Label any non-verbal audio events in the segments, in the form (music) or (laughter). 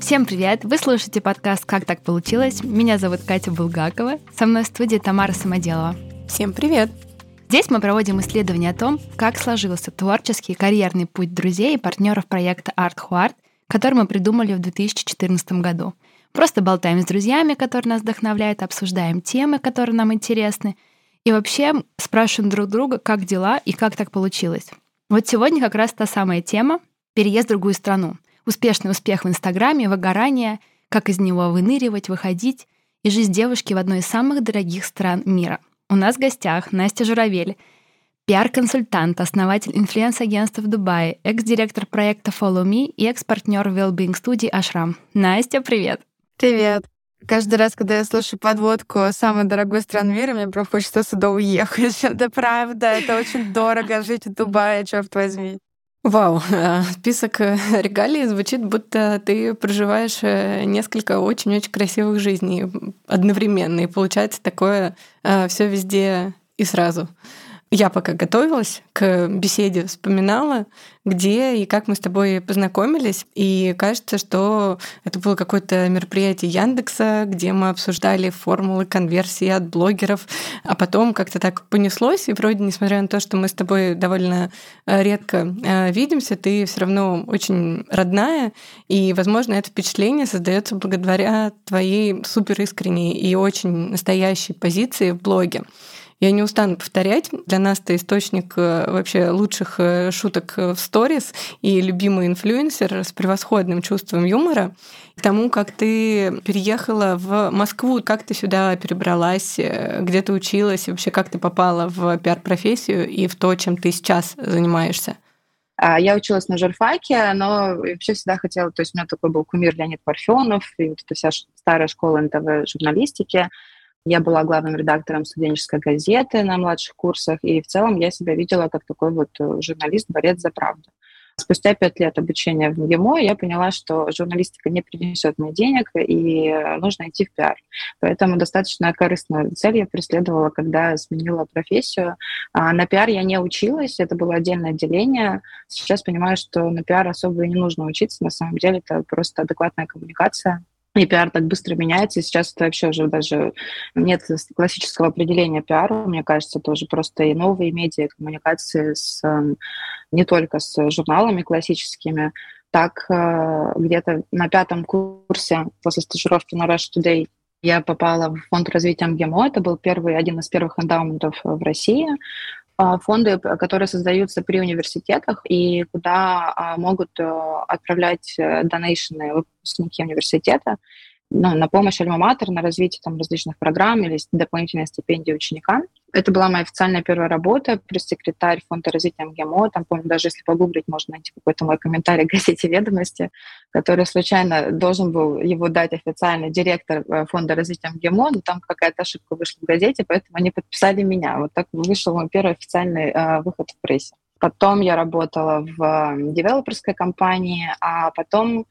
Всем привет! Вы слушаете подкаст «Как так получилось?». Меня зовут Катя Булгакова. Со мной в студии Тамара Самоделова. Всем привет! Здесь мы проводим исследования о том, как сложился творческий и карьерный путь друзей и партнеров проекта Art Huart, который мы придумали в 2014 году. Просто болтаем с друзьями, которые нас вдохновляют, обсуждаем темы, которые нам интересны, и вообще спрашиваем друг друга, как дела и как так получилось. Вот сегодня как раз та самая тема — переезд в другую страну — Успешный успех в Инстаграме, выгорание, как из него выныривать, выходить и жизнь девушки в одной из самых дорогих стран мира. У нас в гостях Настя Журавель, пиар-консультант, основатель инфлюенс-агентства в Дубае, экс-директор проекта Follow Me и экс-партнер Wellbeing студии Ашрам. Настя, привет! Привет! Каждый раз, когда я слушаю подводку самой дорогой страны мира, мне прям хочется сюда уехать. (laughs) Это правда, это очень дорого жить в Дубае, черт возьми. Вау, (laughs) э, список э, регалий звучит, будто ты проживаешь э, несколько очень-очень красивых жизней одновременно, и получается такое все везде и сразу. Я пока готовилась к беседе, вспоминала, где и как мы с тобой познакомились. И кажется, что это было какое-то мероприятие Яндекса, где мы обсуждали формулы конверсии от блогеров. А потом как-то так понеслось, и вроде, несмотря на то, что мы с тобой довольно э, редко э, видимся, ты все равно очень родная, и, возможно, это впечатление создается благодаря твоей супер искренней и очень настоящей позиции в блоге. Я не устану повторять. Для нас это источник э, вообще лучших э, шуток в сторис и любимый инфлюенсер с превосходным чувством юмора. К тому, как ты переехала в Москву, как ты сюда перебралась, э, где ты училась, вообще как ты попала в пиар-профессию и в то, чем ты сейчас занимаешься. А, я училась на журфаке, но вообще всегда хотела, то есть у меня такой был кумир Леонид Парфенов, и вот эта вся старая школа НТВ журналистики. Я была главным редактором студенческой газеты на младших курсах, и в целом я себя видела как такой вот э, журналист, борец за правду. Спустя пять лет обучения в МГИМО я поняла, что журналистика не принесет мне денег, и нужно идти в пиар. Поэтому достаточно корыстную цель я преследовала, когда сменила профессию. А на пиар я не училась, это было отдельное отделение. Сейчас понимаю, что на пиар особо и не нужно учиться. На самом деле это просто адекватная коммуникация и пиар так быстро меняется, и сейчас это вообще уже даже нет классического определения пиара, мне кажется, тоже просто и новые медиа, коммуникации с, эм, не только с журналами классическими, так э, где-то на пятом курсе после стажировки на Rush Today я попала в фонд развития МГИМО. Это был первый, один из первых эндаументов в России. А, фонды, которые создаются при университетах и куда а, могут э, отправлять э, донейшены выпускники университета ну, на помощь альма-матер, на развитие там, различных программ или дополнительные стипендии ученикам. Это была моя официальная первая работа, пресс-секретарь фонда развития МГИМО. Там, помню, даже если погуглить, можно найти какой-то мой комментарий в газете «Ведомости», который случайно должен был его дать официальный директор э, фонда развития МГИМО, но там какая-то ошибка вышла в газете, поэтому они подписали меня. Вот так вышел мой первый официальный э, выход в прессе. Потом я работала в девелоперской компании, а потом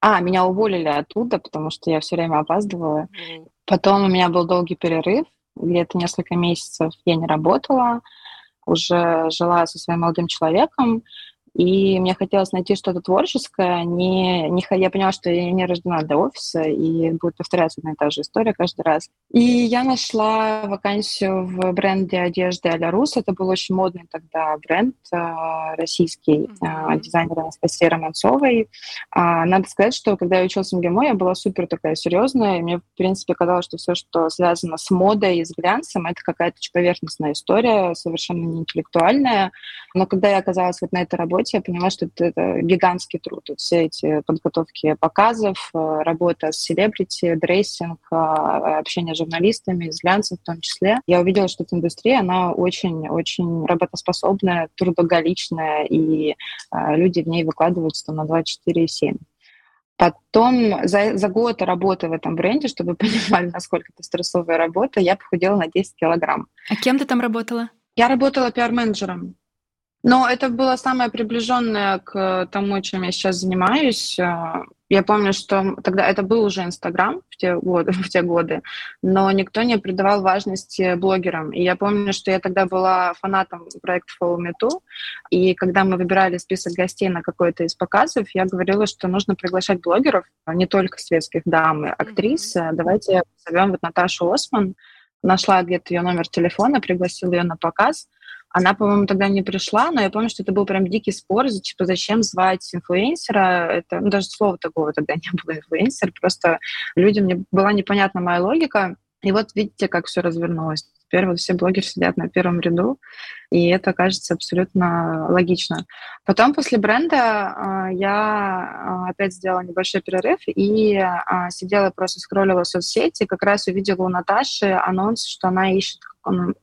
а, меня уволили оттуда, потому что я все время опаздывала. Потом у меня был долгий перерыв, где-то несколько месяцев я не работала, уже жила со своим молодым человеком, и мне хотелось найти что-то творческое. Не, не, я поняла, что я не рождена для офиса, и будет повторяться одна и та же история каждый раз. И я нашла вакансию в бренде одежды а Рус. Это был очень модный тогда бренд э, российский, э, дизайнер Анастасии Романцовой. А, надо сказать, что когда я училась в МГИМО, я была супер такая серьезная, и мне, в принципе, казалось, что все, что связано с модой и с глянцем, это какая-то поверхностная история, совершенно не интеллектуальная. Но когда я оказалась вот на этой работе, работе, я поняла, что это, это гигантский труд. Вот все эти подготовки показов, э, работа с селебрити, дрессинг, э, общение с журналистами, с глянцем в том числе. Я увидела, что эта индустрия, она очень-очень работоспособная, трудоголичная, и э, люди в ней выкладываются там, на 24,7. Потом за, за год работы в этом бренде, чтобы вы (laughs) понимали, насколько это стрессовая работа, я похудела на 10 килограмм. А кем ты там работала? Я работала пиар-менеджером. Но это было самое приближенное к тому, чем я сейчас занимаюсь. А, Я помню, что тогда это был уже Инстаграм в те годы, (laughs) в те годы, но никто не придавал важности блогерам. И я помню, что я тогда была фанатом проекта Follow Me Too, и когда мы выбирали список гостей на какой-то из показов, я говорила, что нужно приглашать блогеров, а не только светских дам и актрис. Mm-hmm. Давайте зовем вот Наташу Осман. Нашла где-то ее номер телефона, пригласила ее на показ. Она, по-моему, тогда не пришла, но я помню, что это был прям дикий спор, типа, зачем звать инфлюенсера. Это, ну, даже слова такого тогда (laughs) не было, инфлюенсер. Просто людям не, была непонятна моя логика. И вот видите, как все развернулось. Теперь вот все блогеры сидят на первом ряду, и это кажется абсолютно логично. Потом после бренда э, я э, опять сделала небольшой перерыв и э, сидела просто скроллила соцсети, как раз увидела у Наташи анонс, что она ищет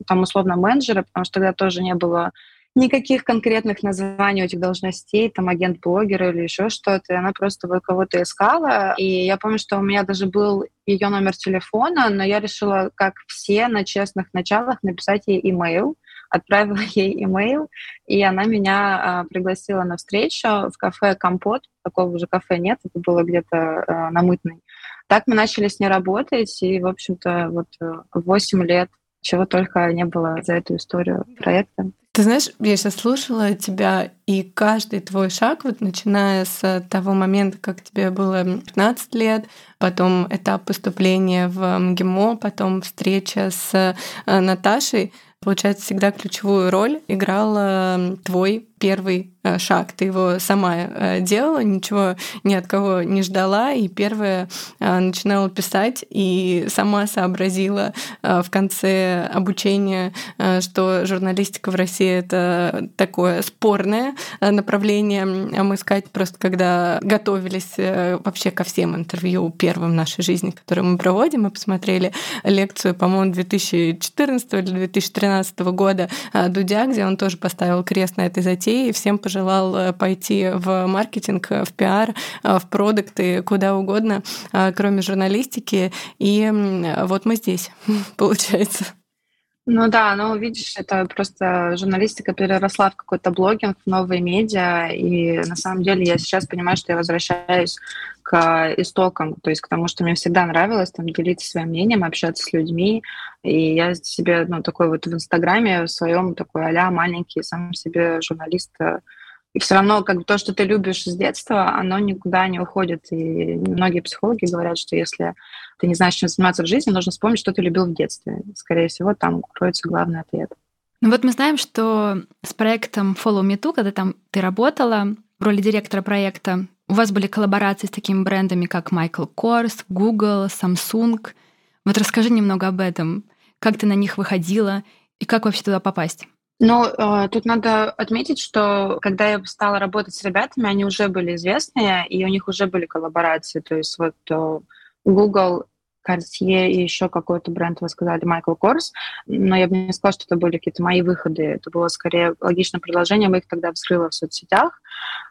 там условно менеджера, потому что тогда тоже не было никаких конкретных названий у этих должностей, там агент блогера или еще что-то. И она просто вот кого-то искала. И я помню, что у меня даже был ее номер телефона, но я решила, как все, на честных началах написать ей имейл, отправила (laughs) ей имейл, и она меня а, пригласила на встречу в кафе «Компот». Такого уже кафе нет, это было где-то а, на Мытной. Так мы начали с ней работать, и, в общем-то, вот 8 э, лет чего только не было за эту историю проекта. Ты знаешь, я сейчас слушала тебя, и каждый твой шаг, вот начиная с того момента, как тебе было 15 лет, потом этап поступления в МГИМО, потом встреча с э, Наташей, получается, всегда ключевую роль играл твой первый э, шаг. Ты его сама э, делала, ничего ни от кого не ждала, и первое э, начинала писать, и сама сообразила в конце обучения, что журналистика в России — это такое спорное направление. А мы сказать просто, когда готовились вообще ко всем интервью первым в нашей жизни, которые мы проводим, мы посмотрели лекцию, по-моему, 2014 или 2013 года Дудя, где он тоже поставил крест на этой затее, и всем пожелал э, пойти в маркетинг, в пиар, э, в продукты, куда угодно, э, кроме журналистики. И вот мы здесь, (laughs) получается. Ну да, ну видишь, это просто журналистика переросла в какой-то блогинг, в новые медиа, и на самом деле я сейчас понимаю, что я возвращаюсь к истокам, то есть к тому, что мне всегда нравилось там делиться своим мнением, общаться с людьми, и я себе, ну, такой вот в Инстаграме в своем такой а маленький сам себе журналист и все равно как бы то, что ты любишь с детства, оно никуда не уходит. И многие психологи говорят, что если ты не знаешь, чем заниматься в жизни, нужно вспомнить, что ты любил в детстве. Скорее всего, там кроется главный ответ. Ну вот мы знаем, что с проектом Follow Me Too, когда там ты работала в роли директора проекта, у вас были коллаборации с такими брендами, как Michael Kors, Google, Samsung. Вот расскажи немного об этом. Как ты на них выходила и как вообще туда попасть? Ну, э, тут надо отметить, что когда я стала работать с ребятами, они уже были известные, и у них уже были коллаборации. То есть вот э, Google Cartier и еще какой-то бренд, вы сказали, Michael Kors, но я бы не сказала, что это были какие-то мои выходы, это было скорее логичное предложение, мы их тогда вскрыла в соцсетях.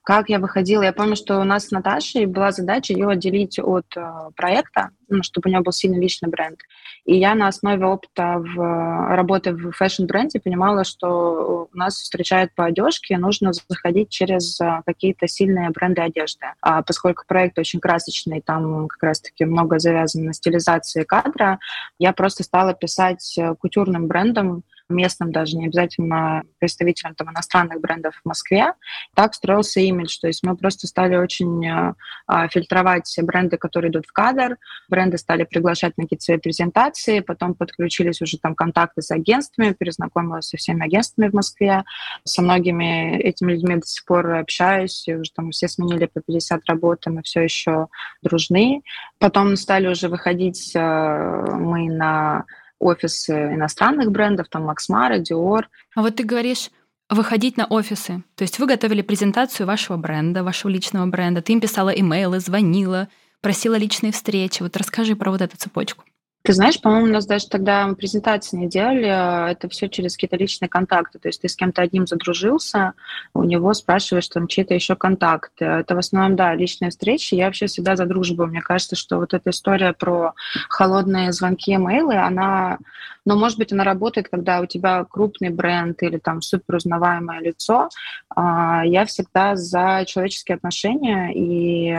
Как я выходила? Я помню, что у нас с Наташей была задача ее отделить от э, проекта, ну, чтобы у нее был сильный личный бренд. И я на основе опыта в, работы в фэшн-бренде понимала, что у нас встречают по одежке, нужно заходить через э, какие-то сильные бренды одежды. А поскольку проект очень красочный, там как раз-таки много завязано на стилизации кадра, я просто стала писать э, кутюрным брендом местным даже, не обязательно представителям там, иностранных брендов в Москве. Так строился имидж, то есть мы просто стали очень э, а, фильтровать бренды, которые идут в кадр, бренды стали приглашать на какие-то свои презентации, потом подключились уже там контакты с агентствами, перезнакомилась со всеми агентствами в Москве, со многими этими людьми до сих пор общаюсь, и уже там все сменили по 50 работы, мы все еще дружны. Потом стали уже выходить э, мы на офисы иностранных брендов, там Max Mara, Dior. А вот ты говоришь, выходить на офисы. То есть вы готовили презентацию вашего бренда, вашего личного бренда, ты им писала имейлы, звонила, просила личные встречи. Вот расскажи про вот эту цепочку. Ты знаешь, по-моему, у нас даже тогда презентации не делали, а это все через какие-то личные контакты. То есть ты с кем-то одним задружился, у него спрашиваешь там чьи-то еще контакты. Это в основном, да, личные встречи. Я вообще всегда за дружбу. Мне кажется, что вот эта история про холодные звонки, имейлы, она, ну, может быть, она работает, когда у тебя крупный бренд или там супер узнаваемое лицо. А, я всегда за человеческие отношения и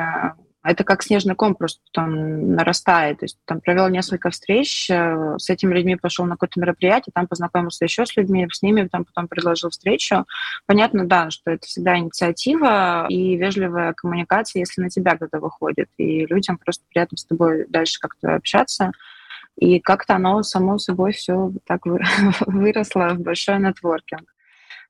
это как снежный ком просто там нарастает. То есть там провел несколько встреч, э, с этими людьми пошел на какое-то мероприятие, там познакомился еще с людьми, с ними там потом предложил встречу. Понятно, да, что это всегда инициатива и вежливая коммуникация, если на тебя кто-то выходит, и людям просто приятно с тобой дальше как-то общаться. И как-то оно само собой все так (laughs) выросло в большой нетворкинг.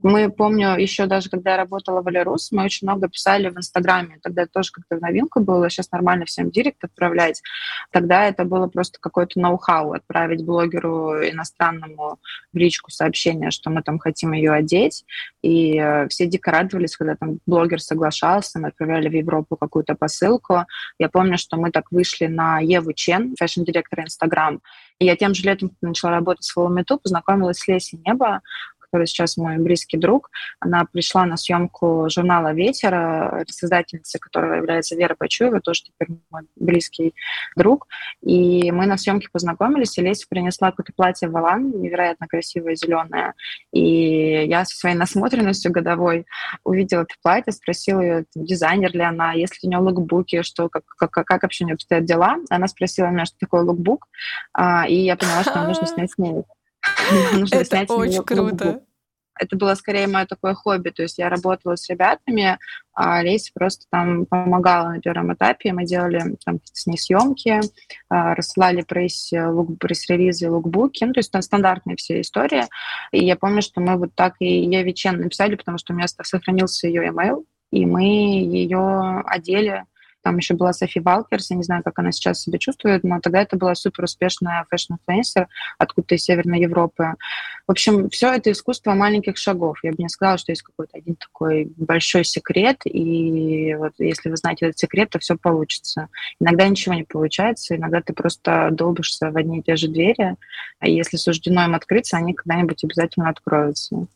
Мы, помню, еще даже когда я работала в Алирус, мы очень много писали в Инстаграме. Тогда тоже как-то в новинку было. Сейчас нормально всем директ отправлять. Тогда это было просто какой-то ноу-хау отправить блогеру иностранному в личку сообщение, что мы там хотим ее одеть. И э, все дико радовались, когда там блогер соглашался, мы отправляли в Европу какую-то посылку. Я помню, что мы так вышли на Еву Чен, фэшн-директора Инстаграм, и я тем же летом, начала работать в Follow познакомилась с Лесей Неба, которая сейчас мой близкий друг. Она пришла на съемку журнала «Ветер», создательница, которая является Вера Почуева, тоже теперь мой близкий друг. И мы на съемке познакомились, и Леся принесла какое-то платье валан, невероятно красивое, зеленое. И я со своей насмотренностью годовой увидела это платье, спросила ее, дизайнер ли она, есть ли у нее лукбуки, что, как, как, как вообще у нее обстоят дела. Она спросила меня, что такое лукбук, а, и я поняла, что нужно (laughs) снять с ней (laughs) Это очень круто. Это было скорее мое такое хобби. То есть я работала с ребятами, а Леся просто там помогала на первом этапе. Мы делали там с ней съемки, а, рассылали пресс, лук, пресс-релизы, лукбуки. Ну, то есть там стандартные все истории. И я помню, что мы вот так и Еве Чен написали, потому что у меня сохранился ее email, и мы ее одели там еще была Софи Валкерс, я не знаю, как она сейчас себя чувствует, но тогда это была супер успешная фэшн-инфлюенсер откуда-то из Северной Европы. В общем, все это искусство маленьких шагов. Я бы не сказала, что есть какой-то один такой большой секрет, и вот если вы знаете этот секрет, то все получится. Иногда ничего не получается, иногда ты просто долбишься в одни и те же двери, а если суждено им открыться, они когда-нибудь обязательно откроются.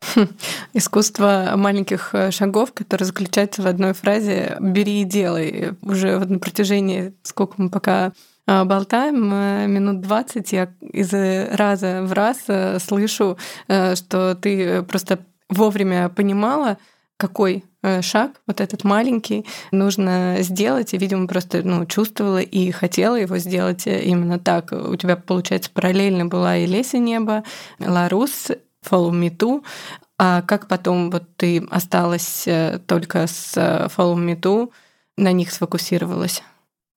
(laughs) Искусство маленьких э, шагов, которое заключается в одной фразе «бери и делай». Уже вот на протяжении, сколько мы пока э, болтаем, э, минут 20, я из раза в раз слышу, что ты просто вовремя понимала, какой шаг, вот этот маленький, нужно сделать, и, видимо, просто ну, чувствовала и хотела его сделать именно так. У тебя, получается, параллельно была и Леся Небо, Ларус, Follow Me Too. А как потом вот ты осталась э, только с э, Follow Me Too, на них сфокусировалась?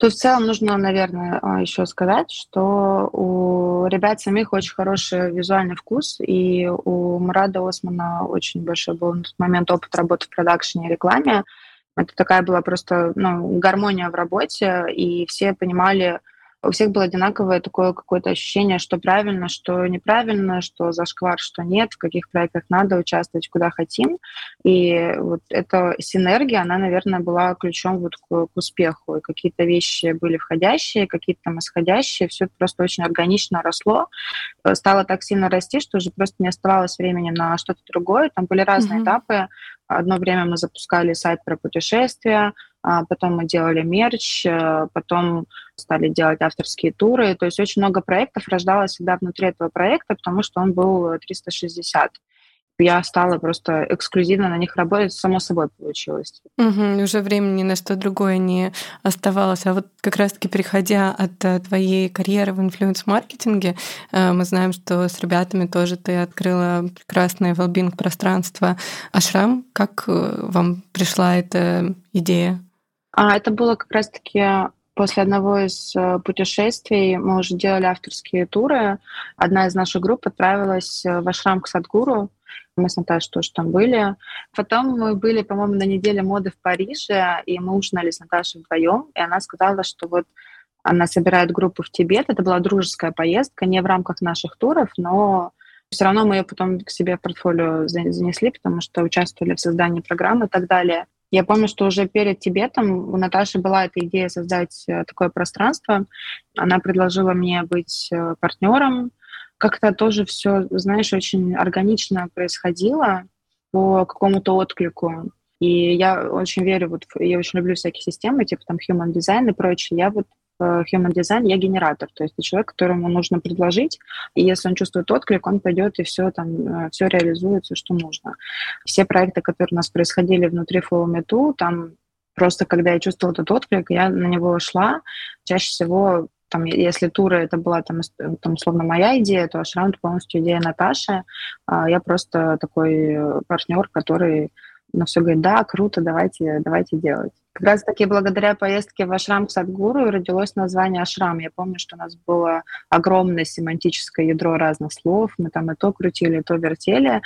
То в целом нужно, наверное, а, еще сказать, что у ребят самих очень хороший визуальный вкус, и у Мурада Османа очень большой был на тот момент опыт работы в продакшене и рекламе. Это такая была просто ну, гармония в работе, и все понимали, у всех было одинаковое такое какое-то ощущение, что правильно, что неправильно, что зашквар, что нет, в каких проектах надо участвовать, куда хотим. И вот эта синергия, она, наверное, была ключом вот к, к успеху. И какие-то вещи были входящие, какие-то там исходящие. Все это просто очень органично росло. Э, стало так сильно расти, что уже просто не оставалось времени на что-то другое. Там были разные mm-hmm. этапы. Одно время мы запускали сайт про путешествия, потом мы делали мерч, э, потом стали делать авторские туры. То есть очень много проектов рождалось всегда внутри этого проекта, потому что он был 360 я стала просто эксклюзивно на них работать, само собой получилось. Угу, уже времени на что другое не оставалось. А вот как раз-таки переходя от э, твоей карьеры в инфлюенс-маркетинге, э, мы знаем, что с ребятами тоже ты открыла прекрасное велбинг пространство Ашрам. Как вам пришла эта идея? А это было как раз-таки после одного из э, путешествий. Мы уже делали авторские туры. Одна из наших групп отправилась э, в Ашрам к Садгуру. Мы с Наташей тоже там были. Потом мы были, по-моему, на неделе моды в Париже, и мы ужинали с Наташей вдвоем, и она сказала, что вот она собирает группу в Тибет. Это была дружеская поездка, не в рамках наших туров, но все равно мы ее потом к себе в портфолио занесли, потому что участвовали в создании программы и так далее. Я помню, что уже перед Тибетом у Наташи была эта идея создать э, такое пространство. Она предложила мне быть э, партнером. Как-то тоже все, знаешь, очень органично происходило по какому-то отклику. И я очень верю, вот, я очень люблю всякие системы, типа там human design и прочее. Я вот human design, я генератор, то есть это человек, которому нужно предложить, и если он чувствует отклик, он пойдет и все там, э, все реализуется, что нужно. Все проекты, которые у нас происходили внутри Follow Me Too, там Просто когда я чувствовала этот отклик, я на него шла. Чаще всего там, если туры это была там, там условно моя идея, то ашрам полностью идея Наташи. А я просто такой партнер, который на все говорит, да, круто, давайте, давайте делать. Как раз таки благодаря поездке в Ашрам к Садгуру родилось название Ашрам. Я помню, что у нас было огромное семантическое ядро разных слов. Мы там и то крутили, и то вертели.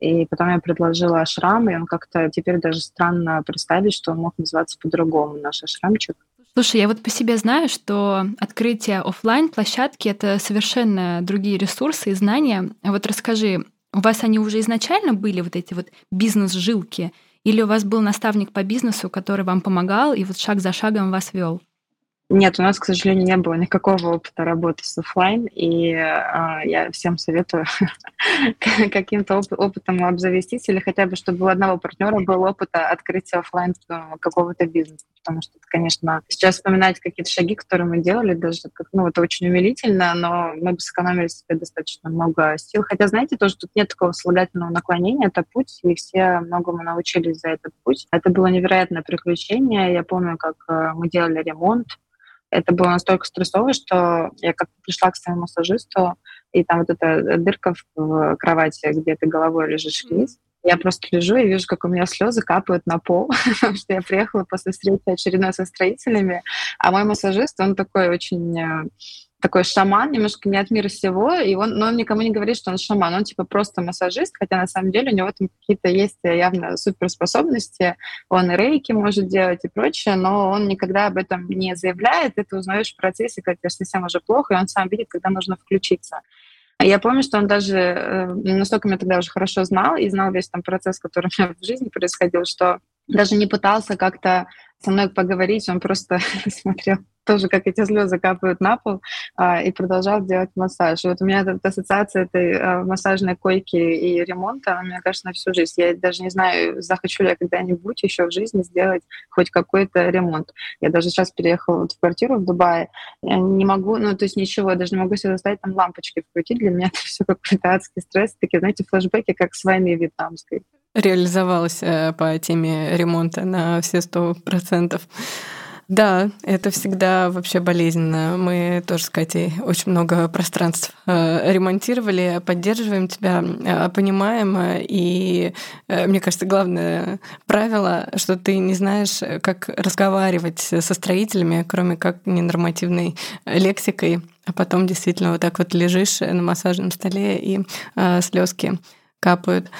И потом я предложила ашрам, и он как-то теперь даже странно представить, что он мог называться по-другому, наш ашрамчик. Слушай, я вот по себе знаю, что открытие офлайн площадки это совершенно другие ресурсы и знания. Вот расскажи, у вас они уже изначально были, вот эти вот бизнес-жилки, или у вас был наставник по бизнесу, который вам помогал и вот шаг за шагом вас вел? Нет, у нас, к сожалению, не было никакого опыта работы с офлайн, и э, я всем советую (laughs) каким-то оп- опытом обзавестись, или хотя бы, чтобы у одного партнера был опыт открытия офлайн какого-то бизнеса, потому что, конечно, сейчас вспоминать какие-то шаги, которые мы делали, даже ну, это очень умилительно, но мы бы сэкономили себе достаточно много сил. Хотя, знаете, тоже тут нет такого слагательного наклонения, это путь, и все многому научились за этот путь. Это было невероятное приключение. Я помню, как э, мы делали ремонт, это было настолько стрессово, что я как-то пришла к своему массажисту, и там вот эта дырка в кровати, где ты головой лежишь вниз, я просто лежу и вижу, как у меня слезы капают на пол, (laughs) потому что я приехала после встречи очередной со строителями, а мой массажист, он такой очень э, такой шаман, немножко не от мира всего, и он, но он никому не говорит, что он шаман, он типа просто массажист, хотя на самом деле у него там какие-то есть явно суперспособности, он и рейки может делать и прочее, но он никогда об этом не заявляет, и ты узнаешь в процессе, когда тебе совсем уже плохо, и он сам видит, когда нужно включиться. Я помню, что он даже э, настолько меня тогда уже хорошо знал и знал весь там процесс, который у (laughs) меня в жизни происходил, что даже не пытался как-то со мной поговорить, он просто (laughs) смотрел тоже, как эти слезы капают на пол, а, и продолжал делать массаж. И вот у меня эта ассоциация этой а, массажной койки и ремонта, она, мне кажется, на всю жизнь. Я даже не знаю, захочу ли я когда-нибудь еще в жизни сделать хоть какой-то ремонт. Я даже сейчас переехала вот в квартиру в Дубае, я не могу, ну, то есть ничего, я даже не могу себе заставить там лампочки вкрутить. Для меня (laughs) это все какой-то адский стресс, такие, знаете, флешбеки, как с войны вьетнамской реализовалась э, по теме ремонта на все сто процентов. Да, это всегда вообще болезненно. Мы тоже с Катей очень много пространств э, ремонтировали, поддерживаем тебя, э, понимаем. И мне кажется, главное правило, что ты не знаешь, как разговаривать со строителями, кроме как ненормативной лексикой, а потом действительно вот так вот лежишь на массажном столе и слезки капают.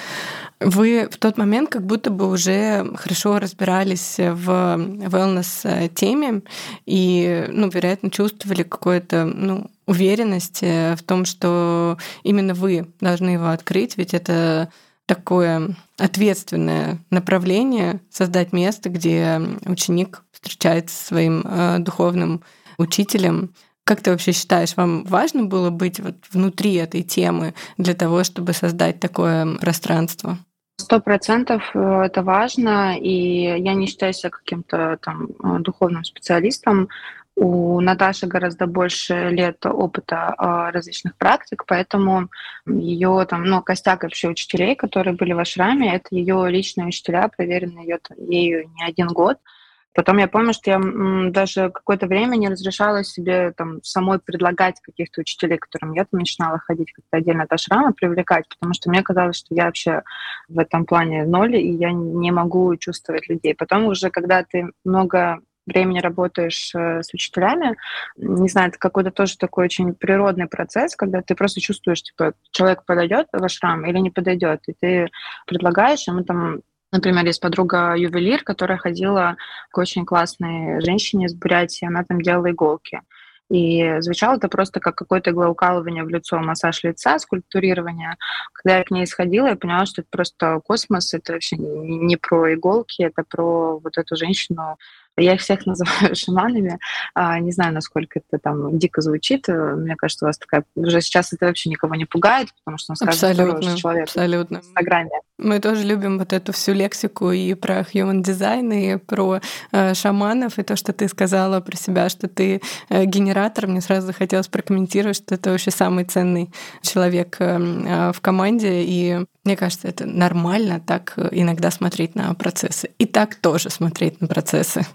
Вы в тот момент как будто бы уже хорошо разбирались в wellness-теме и, ну, вероятно, чувствовали какую-то, ну, уверенность в том, что именно вы должны его открыть, ведь это такое ответственное направление создать место, где ученик встречается со своим э, духовным учителем, как ты вообще считаешь, вам важно было быть вот внутри этой темы для того, чтобы создать такое пространство? Сто процентов э, это важно, и я не считаю себя каким-то там э, духовным специалистом. У Наташи гораздо больше лет опыта э, различных практик, поэтому ее там, ну, костяк вообще учителей, которые были в Ашраме, это ее личные учителя, проверенные ею не один год. Потом я помню, что я даже какое-то время не разрешала себе там самой предлагать каких-то учителей, которым я там начинала ходить как-то отдельно от ашрама, привлекать, потому что мне казалось, что я вообще в этом плане ноль, и я не могу чувствовать людей. Потом уже, когда ты много времени работаешь э, с учителями, не знаю, это какой-то тоже такой очень природный процесс, когда ты просто чувствуешь, типа, человек подойдет в ашрам или не подойдет, и ты предлагаешь ему там Например, есть подруга ювелир, которая ходила к очень классной женщине из Бурятии, она там делала иголки. И звучало это просто как какое-то иглоукалывание в лицо, массаж лица, скульптурирование. Когда я к ней сходила, я поняла, что это просто космос, это вообще не про иголки, это про вот эту женщину, я их всех (laughs) называю шаманами. А, не знаю, насколько это там дико звучит. Мне кажется, у вас такая... Уже сейчас это вообще никого не пугает, потому что он сказано, абсолютно, человек абсолютно. в Инстаграме. Мы тоже любим вот эту всю лексику и про human design, и про э, шаманов, и то, что ты сказала про себя, что ты э, генератор. Мне сразу захотелось прокомментировать, что это вообще самый ценный человек э, э, в команде, и мне кажется, это нормально так иногда смотреть на процессы. И так тоже смотреть на процессы.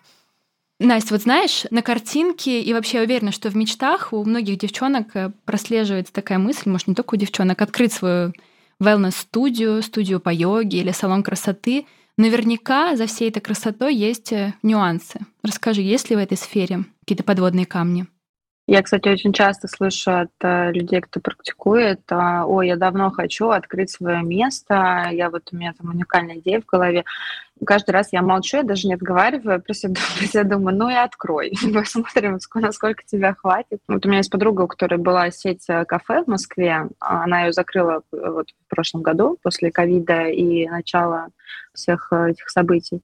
Настя, вот знаешь, на картинке и вообще уверена, что в мечтах у многих девчонок э, прослеживается такая мысль, может, не только у девчонок, открыть свою wellness-студию, студию по йоге или салон красоты. Наверняка за всей этой красотой есть э, нюансы. Расскажи, есть ли в этой сфере какие-то подводные камни? Я, кстати, очень часто слышу от э, людей, кто практикует, э, ой, я давно хочу открыть свое место, я вот у меня там уникальная идея в голове. Каждый раз я молчу, я даже не отговариваю, про себя, (laughs) про себя думаю, ну и открой, (laughs) посмотрим, насколько тебя хватит. Вот у меня есть подруга, у которой была сеть э, кафе в Москве, она ее закрыла вот в прошлом году после ковида и начала всех этих событий.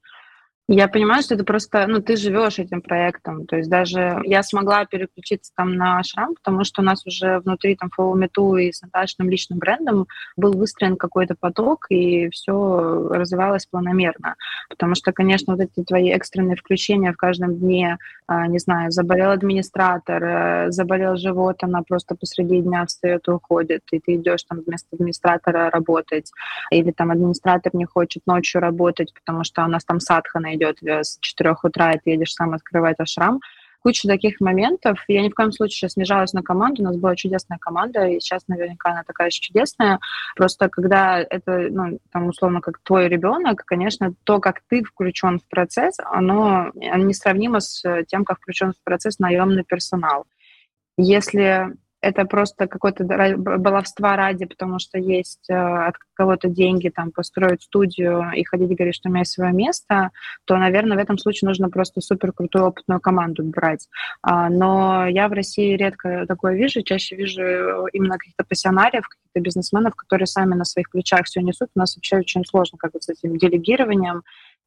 Я понимаю, что это просто, ну, ты живешь этим проектом. То есть даже я смогла переключиться там на шрам, потому что у нас уже внутри там Follow Me Too и с Наташным личным брендом был выстроен какой-то поток, и все развивалось планомерно. Потому что, конечно, вот эти твои экстренные включения в каждом дне, а, не знаю, заболел администратор, э, заболел живот, она просто посреди дня встает и уходит, и ты идешь там вместо администратора работать, или там администратор не хочет ночью работать, потому что у нас там садхана идет с 4 утра, и ты едешь сам открывать ашрам. Куча таких моментов. Я ни в коем случае сейчас не жалуюсь на команду. У нас была чудесная команда, и сейчас наверняка она такая же чудесная. Просто когда это, ну, там, условно, как твой ребенок, конечно, то, как ты включен в процесс, оно несравнимо с тем, как включен в процесс наемный персонал. Если это просто какое-то баловство ради, потому что есть э, от кого-то деньги там построить студию и ходить говорить, что у меня есть свое место, то, наверное, в этом случае нужно просто супер крутую опытную команду брать. А, но я в России редко такое вижу, чаще вижу именно каких-то пассионариев, каких-то бизнесменов, которые сами на своих плечах все несут. У нас вообще очень сложно как бы с этим делегированием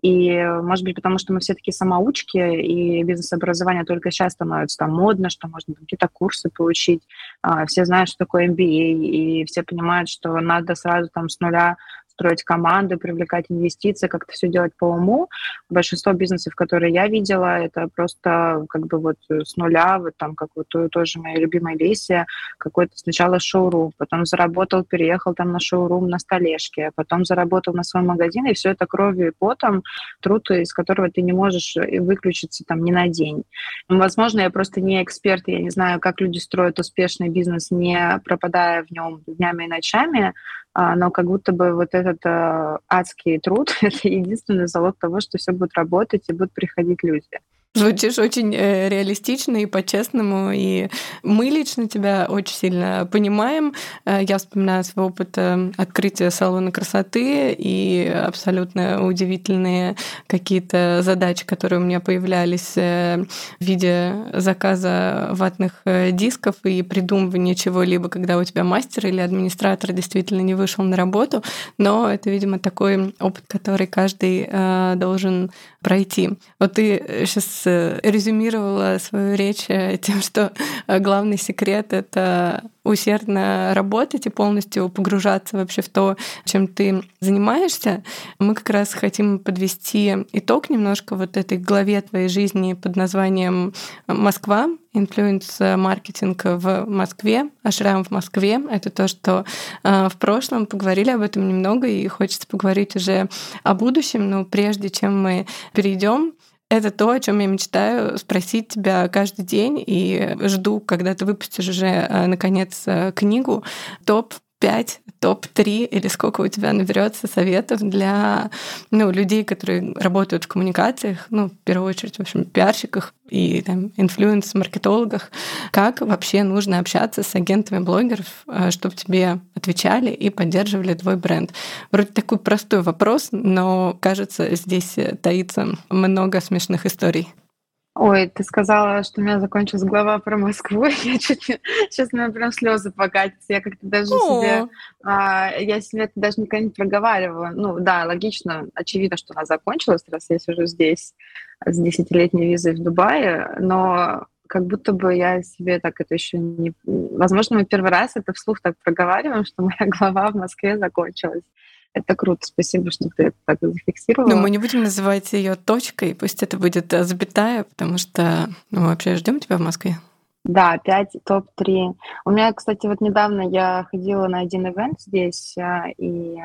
и, может быть, потому что мы все таки самоучки, и бизнес-образование только сейчас становится там модно, что можно какие-то курсы получить. А, все знают, что такое MBA, и все понимают, что надо сразу там с нуля строить команды, привлекать инвестиции, как-то все делать по уму. Большинство бизнесов, которые я видела, это просто как бы вот с нуля, вот там как вот тоже моя любимая Лесия, какой-то сначала шоурум, потом заработал, переехал там на шоурум на столешке, потом заработал на свой магазин, и все это кровью и потом, труд, из которого ты не можешь выключиться там ни на день. Возможно, я просто не эксперт, я не знаю, как люди строят успешный бизнес, не пропадая в нем днями и ночами, но как будто бы вот этот э, адский труд — (laughs) это единственный залог того, что все будет работать и будут приходить люди. Звучишь очень э, реалистично и по-честному, и мы лично тебя очень сильно понимаем. Э, я вспоминаю свой опыт э, открытия салона красоты и абсолютно удивительные какие-то задачи, которые у меня появлялись в виде заказа ватных дисков и придумывания чего-либо, когда у тебя мастер или администратор действительно не вышел на работу. Но это, видимо, такой опыт, который каждый должен пройти. Вот ты сейчас резюмировала свою речь э, тем, что э, главный секрет — это усердно работать и полностью погружаться вообще в то, чем ты занимаешься. Мы как раз хотим подвести итог немножко вот этой главе твоей жизни под названием «Москва. Инфлюенс-маркетинг в Москве», «Ашрам в Москве». Это то, что в прошлом поговорили об этом немного, и хочется поговорить уже о будущем. Но прежде чем мы перейдем это то, о чем я мечтаю спросить тебя каждый день и жду, когда ты выпустишь уже э, наконец э, книгу. Топ 5, топ-3 или сколько у тебя наберется советов для ну, людей, которые работают в коммуникациях, ну, в первую очередь, в общем, пиарщиках и там, инфлюенс-маркетологах, как вообще нужно общаться с агентами блогеров, э, чтобы тебе отвечали и поддерживали твой бренд. Вроде такой простой вопрос, но, кажется, здесь таится много смешных историй. Ой, ты сказала, что у меня закончилась глава про Москву. (laughs) Я чуть не... Сейчас у меня прям слезы покатятся. Я как-то даже О! себе... А, я себе это даже никогда не проговариваю. Ну да, логично, очевидно, что она закончилась, раз я сижу здесь с десятилетней визой в Дубае, но как будто бы я себе так это еще не... Возможно, мы первый раз это вслух так проговариваем, что моя (laughs) глава в Москве закончилась. Это круто, спасибо, что ты это так зафиксировала. Но мы не будем называть ее точкой, пусть это будет э, запятая, потому что ну, мы вообще ждем тебя в Москве. Да, 5 топ-3. У меня, кстати, вот недавно я ходила на один ивент здесь а, и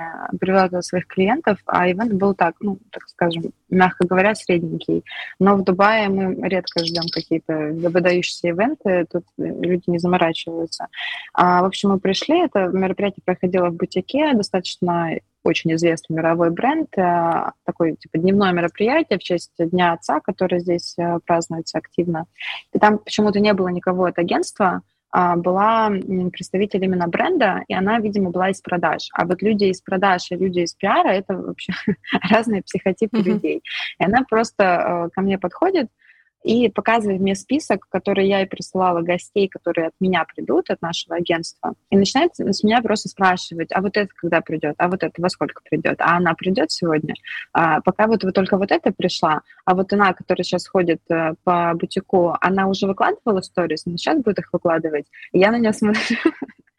привела туда своих клиентов, а ивент был так, ну, так скажем, мягко говоря, средненький. Но в Дубае мы редко ждем какие-то выдающиеся ивенты, тут люди не заморачиваются. А, в общем, мы пришли, это мероприятие проходило в бутике, достаточно очень известный мировой бренд, э, такое типа дневное мероприятие в честь Дня Отца, который здесь э, празднуется активно. И там почему-то не было никого от агентства, а была представитель именно бренда, и она, видимо, была из продаж. А вот люди из продаж и люди из пиара — это вообще (laughs) разные психотипы mm-hmm. людей. И она просто э, ко мне подходит, и показывает мне список, который я и присылала гостей, которые от меня придут, от нашего агентства, и начинает с меня просто спрашивать, а вот это когда придет, а вот это во сколько придет, а она придет сегодня, а, пока вот, вот только вот это пришла, а вот она, которая сейчас ходит а, по бутику, она уже выкладывала сторис, но сейчас будет их выкладывать, и я на нее смотрю,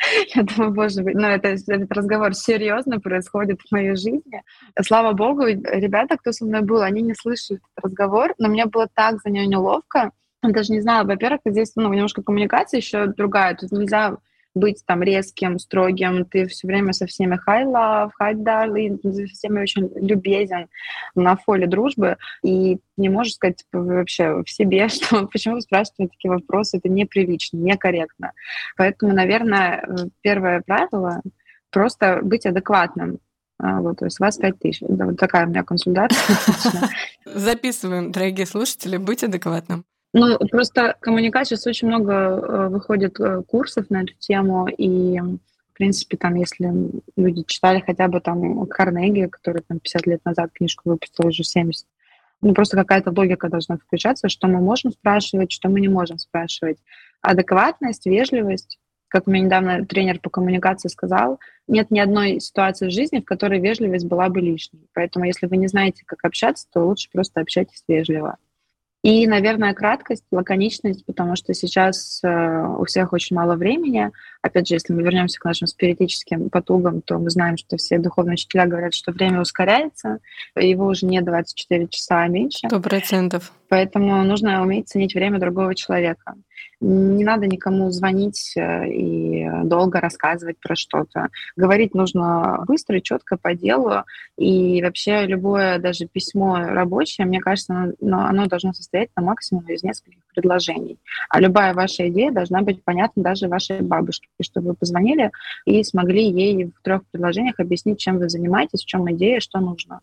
(laughs) Я думаю, боже мой, ну это, этот разговор серьезно происходит в моей жизни. Слава богу, ребята, кто со мной был, они не слышали этот разговор, но мне было так за нее неловко. Даже не знала, во-первых, здесь ну, немножко коммуникация еще другая. Тут нельзя быть там резким, строгим, ты все время со всеми hi love, hi darling, со всеми очень любезен на фоле дружбы, и не можешь сказать типа, вообще в себе, (laughs) что почему вы спрашиваете такие вопросы, это неприлично, некорректно. Поэтому, наверное, первое правило — просто быть адекватным. А, вот, то есть у вас 5 тысяч. Да, вот такая у меня консультация. (laughs) Записываем, дорогие слушатели, быть адекватным. Ну, просто коммуникация, сейчас очень много э, выходит э, курсов на эту тему, и, в принципе, там, если люди читали хотя бы там Карнеги, который там 50 лет назад книжку выпустил, уже 70, ну, просто какая-то логика должна включаться, что мы можем спрашивать, что мы не можем спрашивать. Адекватность, вежливость, как мне недавно тренер по коммуникации сказал, нет ни одной ситуации в жизни, в которой вежливость была бы лишней. Поэтому, если вы не знаете, как общаться, то лучше просто общайтесь вежливо. И, наверное, краткость, лаконичность, потому что сейчас э, у всех очень мало времени. Опять же, если мы вернемся к нашим спиритическим потугам, то мы знаем, что все духовные учителя говорят, что время ускоряется, его уже не 24 часа, а меньше. Сто процентов. Поэтому нужно уметь ценить время другого человека. Не надо никому звонить э, и долго рассказывать про что-то. Говорить нужно быстро, четко, по делу. И вообще любое даже письмо рабочее, мне кажется, оно, оно должно состоять на максимум из нескольких предложений. А любая ваша идея должна быть понятна даже вашей бабушке, чтобы вы позвонили и смогли ей в трех предложениях объяснить, чем вы занимаетесь, в чем идея, что нужно.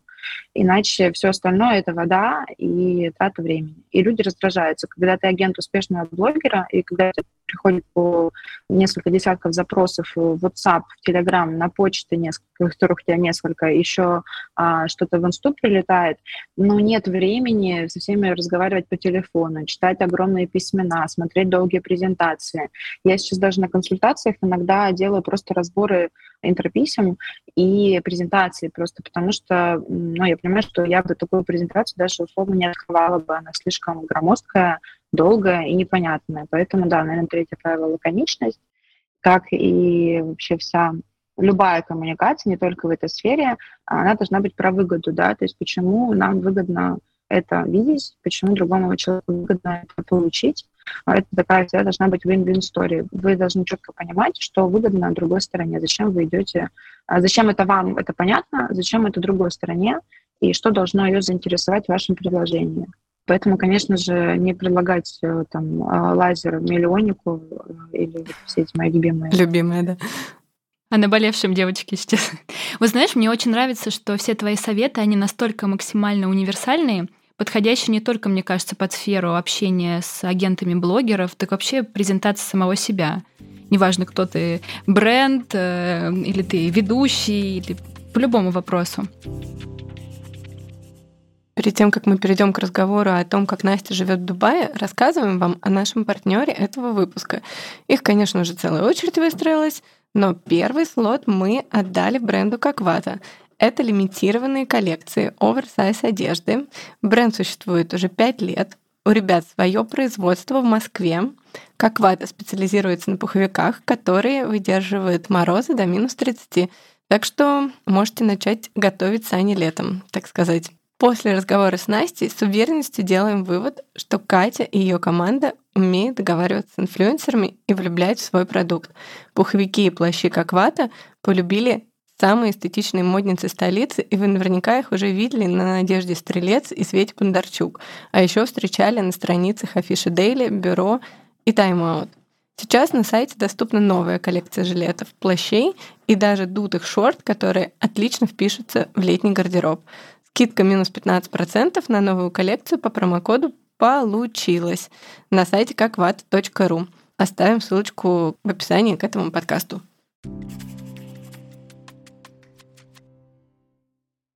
Иначе все остальное — это вода и трата времени. И люди раздражаются. Когда ты агент успешного блогера, и когда приходит по несколько десятков запросов в WhatsApp, в Telegram, на почте несколько, которых у тебя несколько, еще а, что-то в инсту прилетает, но нет времени со всеми разговаривать по телефону, читать огромные письмена, смотреть долгие презентации. Я сейчас даже на консультациях иногда делаю просто разборы интрописем и презентации, просто потому что ну, я понимаю, что я бы такую презентацию даже условно не открывала бы, она слишком громоздкая, долгая и непонятная. Поэтому, да, наверное, третье правило — лаконичность, как и вообще вся любая коммуникация, не только в этой сфере, она должна быть про выгоду, да, то есть почему нам выгодно это видеть, почему другому человеку выгодно это получить. А это такая всегда должна быть win-win история. Вы должны четко понимать, что выгодно другой стороне, зачем вы идете, а зачем это вам, это понятно, зачем это другой стороне, и что должно ее заинтересовать в вашем предложении. Поэтому, конечно же, не предлагать э, там а, лазер миллионнику э, или все эти мои любимые. Любимые, да. О наболевшем девочке сейчас. (laughs) Вы знаешь, мне очень нравится, что все твои советы, они настолько максимально универсальные, подходящие не только, мне кажется, под сферу общения с агентами блогеров, так вообще презентация самого себя. Неважно, кто ты, бренд, э, или ты ведущий, или по любому вопросу. Перед тем, как мы перейдем к разговору о том, как Настя живет в Дубае, рассказываем вам о нашем партнере этого выпуска. Их, конечно же, целая очередь выстроилась, но первый слот мы отдали бренду Каквата. Это лимитированные коллекции оверсайз одежды. Бренд существует уже 5 лет. У ребят свое производство в Москве. Каквата специализируется на пуховиках, которые выдерживают морозы до минус 30. Так что можете начать готовить сани летом, так сказать. После разговора с Настей с уверенностью делаем вывод, что Катя и ее команда умеют договариваться с инфлюенсерами и влюблять в свой продукт. Пуховики и плащи как вата полюбили самые эстетичные модницы столицы, и вы наверняка их уже видели на Надежде Стрелец и Свете Бондарчук, а еще встречали на страницах Афиши Дейли, Бюро и Out. Сейчас на сайте доступна новая коллекция жилетов, плащей и даже дутых шорт, которые отлично впишутся в летний гардероб. Скидка минус 15% на новую коллекцию по промокоду получилась на сайте какват.ру. Оставим ссылочку в описании к этому подкасту.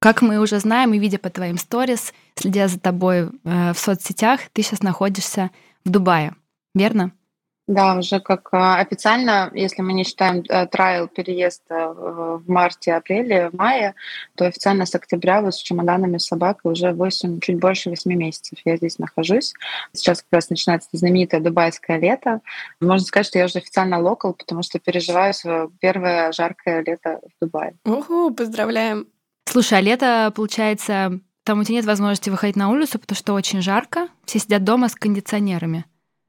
Как мы уже знаем и видя по твоим сторис, следя за тобой э, в соцсетях, ты сейчас находишься в Дубае, верно? Да, уже как а, официально, если мы не считаем э, трайл переезд э, в марте-апреле, в мае, то официально с октября вот с чемоданами с собакой уже 8, чуть больше 8 месяцев я здесь нахожусь. Сейчас как раз начинается знаменитое дубайское лето. Можно сказать, что я уже официально локал, потому что переживаю свое первое жаркое лето в Дубае. Ого, поздравляем! Слушай, а лето, получается, там у тебя нет возможности выходить на улицу, потому что очень жарко, все сидят дома с кондиционерами.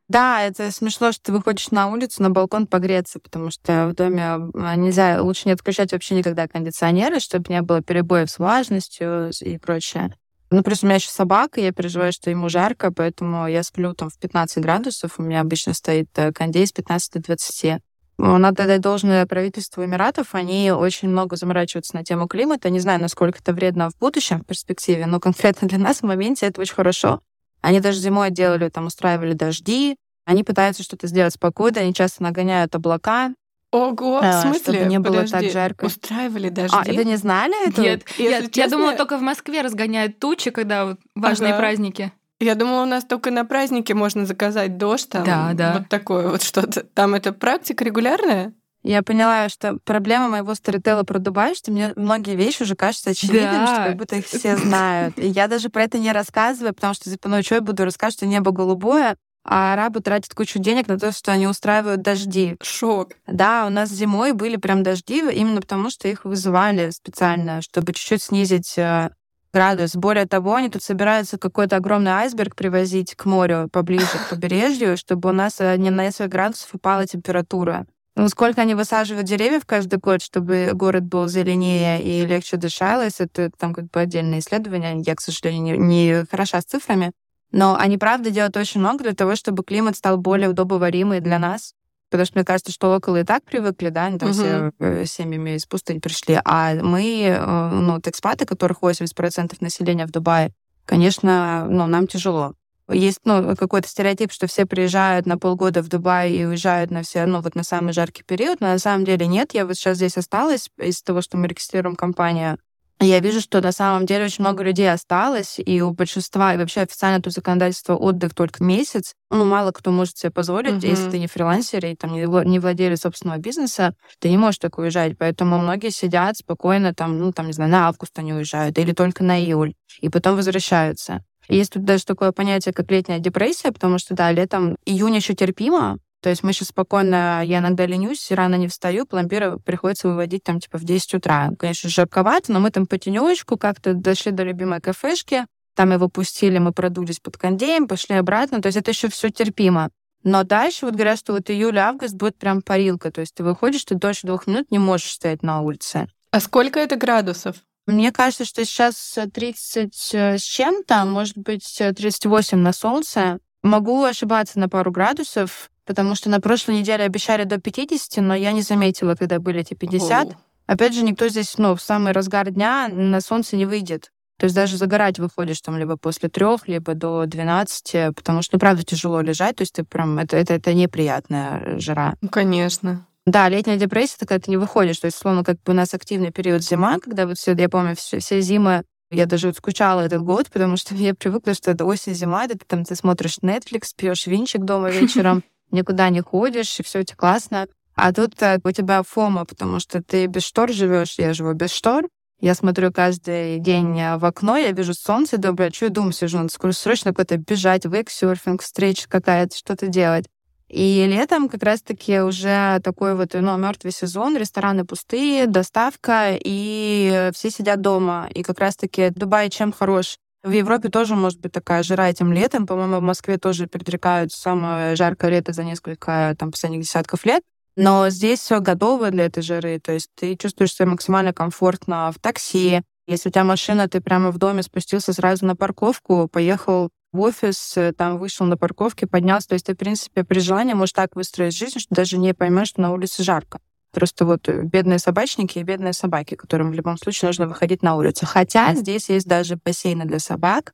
Да, это смешно, что ты выходишь на улицу, на балкон погреться, потому что в доме а, нельзя, лучше не отключать вообще никогда кондиционеры, чтобы не было перебоев с влажностью и прочее. Ну, плюс у меня еще собака, я переживаю, что ему жарко, поэтому я сплю там в 15 градусов, у меня обычно стоит э, кондей с 15 до 20. Надо дать должное правительству Эмиратов, они очень много заморачиваются на тему климата. Не знаю, насколько это вредно в будущем, в перспективе, но конкретно (laughs) для нас в моменте это очень хорошо. Они даже зимой делали, там устраивали дожди, они пытаются что-то сделать с погодой, они часто нагоняют облака, Ого, в смысле? Чтобы не было Подожди, так жарко. Устраивали дожди? А, это не знали? Это? Нет, я, честно, я думала, только в Москве разгоняют тучи, когда вот важные Ага. праздники. Я думала, у нас только на празднике можно заказать дождь, там, Да, да. вот такое вот что-то. Там это практика регулярная? Я поняла, что проблема моего сторителла про Дубай, что мне многие вещи уже кажутся очевидными, Да. что как будто их все знают. И я даже про это не рассказываю, потому что, типа, ну что я буду рассказывать, что небо голубое, а арабы тратят кучу денег на то, что они устраивают дожди. Шок. Да, у нас зимой были прям дожди, именно потому что их вызывали специально, чтобы чуть-чуть снизить э, градус. Более того, они тут собираются какой-то огромный айсберг привозить к морю поближе к побережью, чтобы у нас э, не на несколько градусов упала температура. Ну, сколько они высаживают деревьев каждый год, чтобы город был зеленее и легче дышалось, это там как бы отдельное исследование. Я, к сожалению, не, не хороша с цифрами. Но они, правда, делают очень много для того, чтобы климат стал более удобоваримый для нас. Потому что мне кажется, что локалы и так привыкли, да, они там Мгм. все э, семьями из пустынь пришли. А мы, э, ну, вот экспаты, которых 80% населения в Дубае, конечно, ну, нам тяжело. Есть, ну, какой-то стереотип, что все приезжают на полгода в Дубай и уезжают на все, ну, вот на самый жаркий период, но на самом деле нет. Я вот сейчас здесь осталась из-за того, что мы регистрируем компанию. Я вижу, что на самом деле очень много людей осталось, и у большинства, и вообще официально тут законодательство отдых только месяц. Ну, мало кто может себе позволить, Мгм. если ты не фрилансер и там не владелец собственного бизнеса, ты не можешь так уезжать. Поэтому многие сидят спокойно, там, ну, там, не знаю, на август они уезжают, или только на июль, и потом возвращаются. Есть тут даже такое понятие, как летняя депрессия, потому что, да, летом июнь еще терпимо, то есть мы сейчас спокойно, я иногда ленюсь, рано не встаю, пломбира приходится выводить там типа в 10 утра. Конечно, жарковато, но мы там потенечку как-то дошли до любимой кафешки, там его пустили, мы продулись под кондеем, пошли обратно, то есть это еще все терпимо. Но дальше вот говорят, что вот июль-август будет прям парилка, то есть ты выходишь, ты дольше двух минут не можешь стоять на улице. А сколько это градусов? Мне кажется, что сейчас 30 с чем-то, может быть, 38 на солнце. Могу ошибаться на пару градусов, потому что на прошлой неделе обещали до 50, но я не заметила, когда были эти 50. Ого. Опять же, никто здесь, ну, в самый разгар дня на солнце не выйдет. То есть даже загорать выходишь там либо после трех, либо до 12, потому что, ну, правда, тяжело лежать, то есть ты прям, это, это, это неприятная жара. Ну, конечно. Да, летняя депрессия, это когда ты не выходишь. То есть, словно, как бы у нас активный период зима, когда вот все, я помню, все, все зимы, я даже вот скучала этот год, потому что (laughs) я привыкла, что это осень, зима, это ты там ты смотришь Netflix, пьешь винчик дома вечером, (laughs) никуда не ходишь, и все это классно. А тут э, у тебя фома, потому что ты без штор живешь, я живу без штор. Я смотрю каждый день э, в окно, я вижу солнце доброе, я думаю, сижу, надо скоро срочно куда-то бежать, вейксерфинг, встреча какая-то, что-то делать. И летом как раз-таки уже такой вот, ну, мертвый сезон, рестораны пустые, доставка, и все сидят дома. И как раз-таки Дубай чем хорош? В Европе тоже может быть такая жара этим летом. По-моему, в Москве тоже предрекают самое жаркое лето за несколько там, последних десятков лет. Но здесь все готово для этой жары. То есть ты чувствуешь себя максимально комфортно в такси. Если у тебя машина, ты прямо в доме спустился сразу на парковку, поехал в офис, э, там вышел на парковке, поднялся. То есть ты, в принципе, при желании можешь так выстроить жизнь, что даже не поймешь, что на улице жарко. Просто вот э, бедные собачники и бедные собаки, которым в любом случае нужно выходить на улицу. Хотя здесь есть даже бассейны для собак,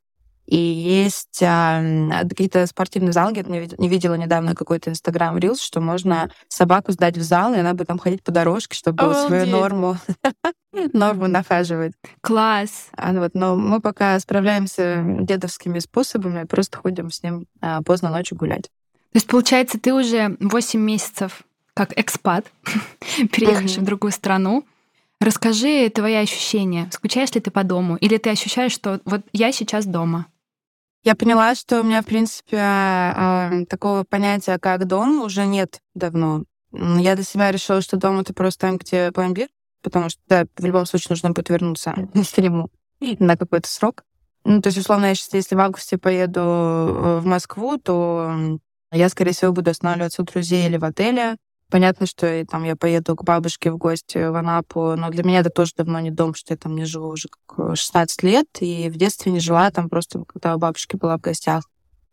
и есть э, какие-то спортивные залы, я не видела недавно какой-то инстаграм рилс, что можно собаку сдать в зал, и она будет там ходить по дорожке, чтобы Обалдеть. свою норму, (laughs) норму нахаживать. Класс! А, вот, но мы пока справляемся дедовскими способами, просто ходим с ним э, поздно ночью гулять. То есть, получается, ты уже 8 месяцев как экспат, (laughs) переехавший в другую страну. Расскажи твои ощущения. Скучаешь ли ты по дому? Или ты ощущаешь, что вот я сейчас дома? Я поняла, что у меня, в принципе, э, такого понятия, как дом, уже нет давно. Я для себя решила, что дом — это просто там, где пломбир, потому что да, в любом случае нужно будет вернуться (laughs) к нему на какой-то срок. Ну, то есть, условно, я сейчас, если в августе поеду э, в Москву, то я, скорее всего, буду останавливаться у друзей или в отеле. Понятно, что там я поеду к бабушке в гости в Анапу, но для меня это тоже давно не дом, что я там не живу уже как 16 лет, и в детстве не жила там просто, когда у бабушки была в гостях.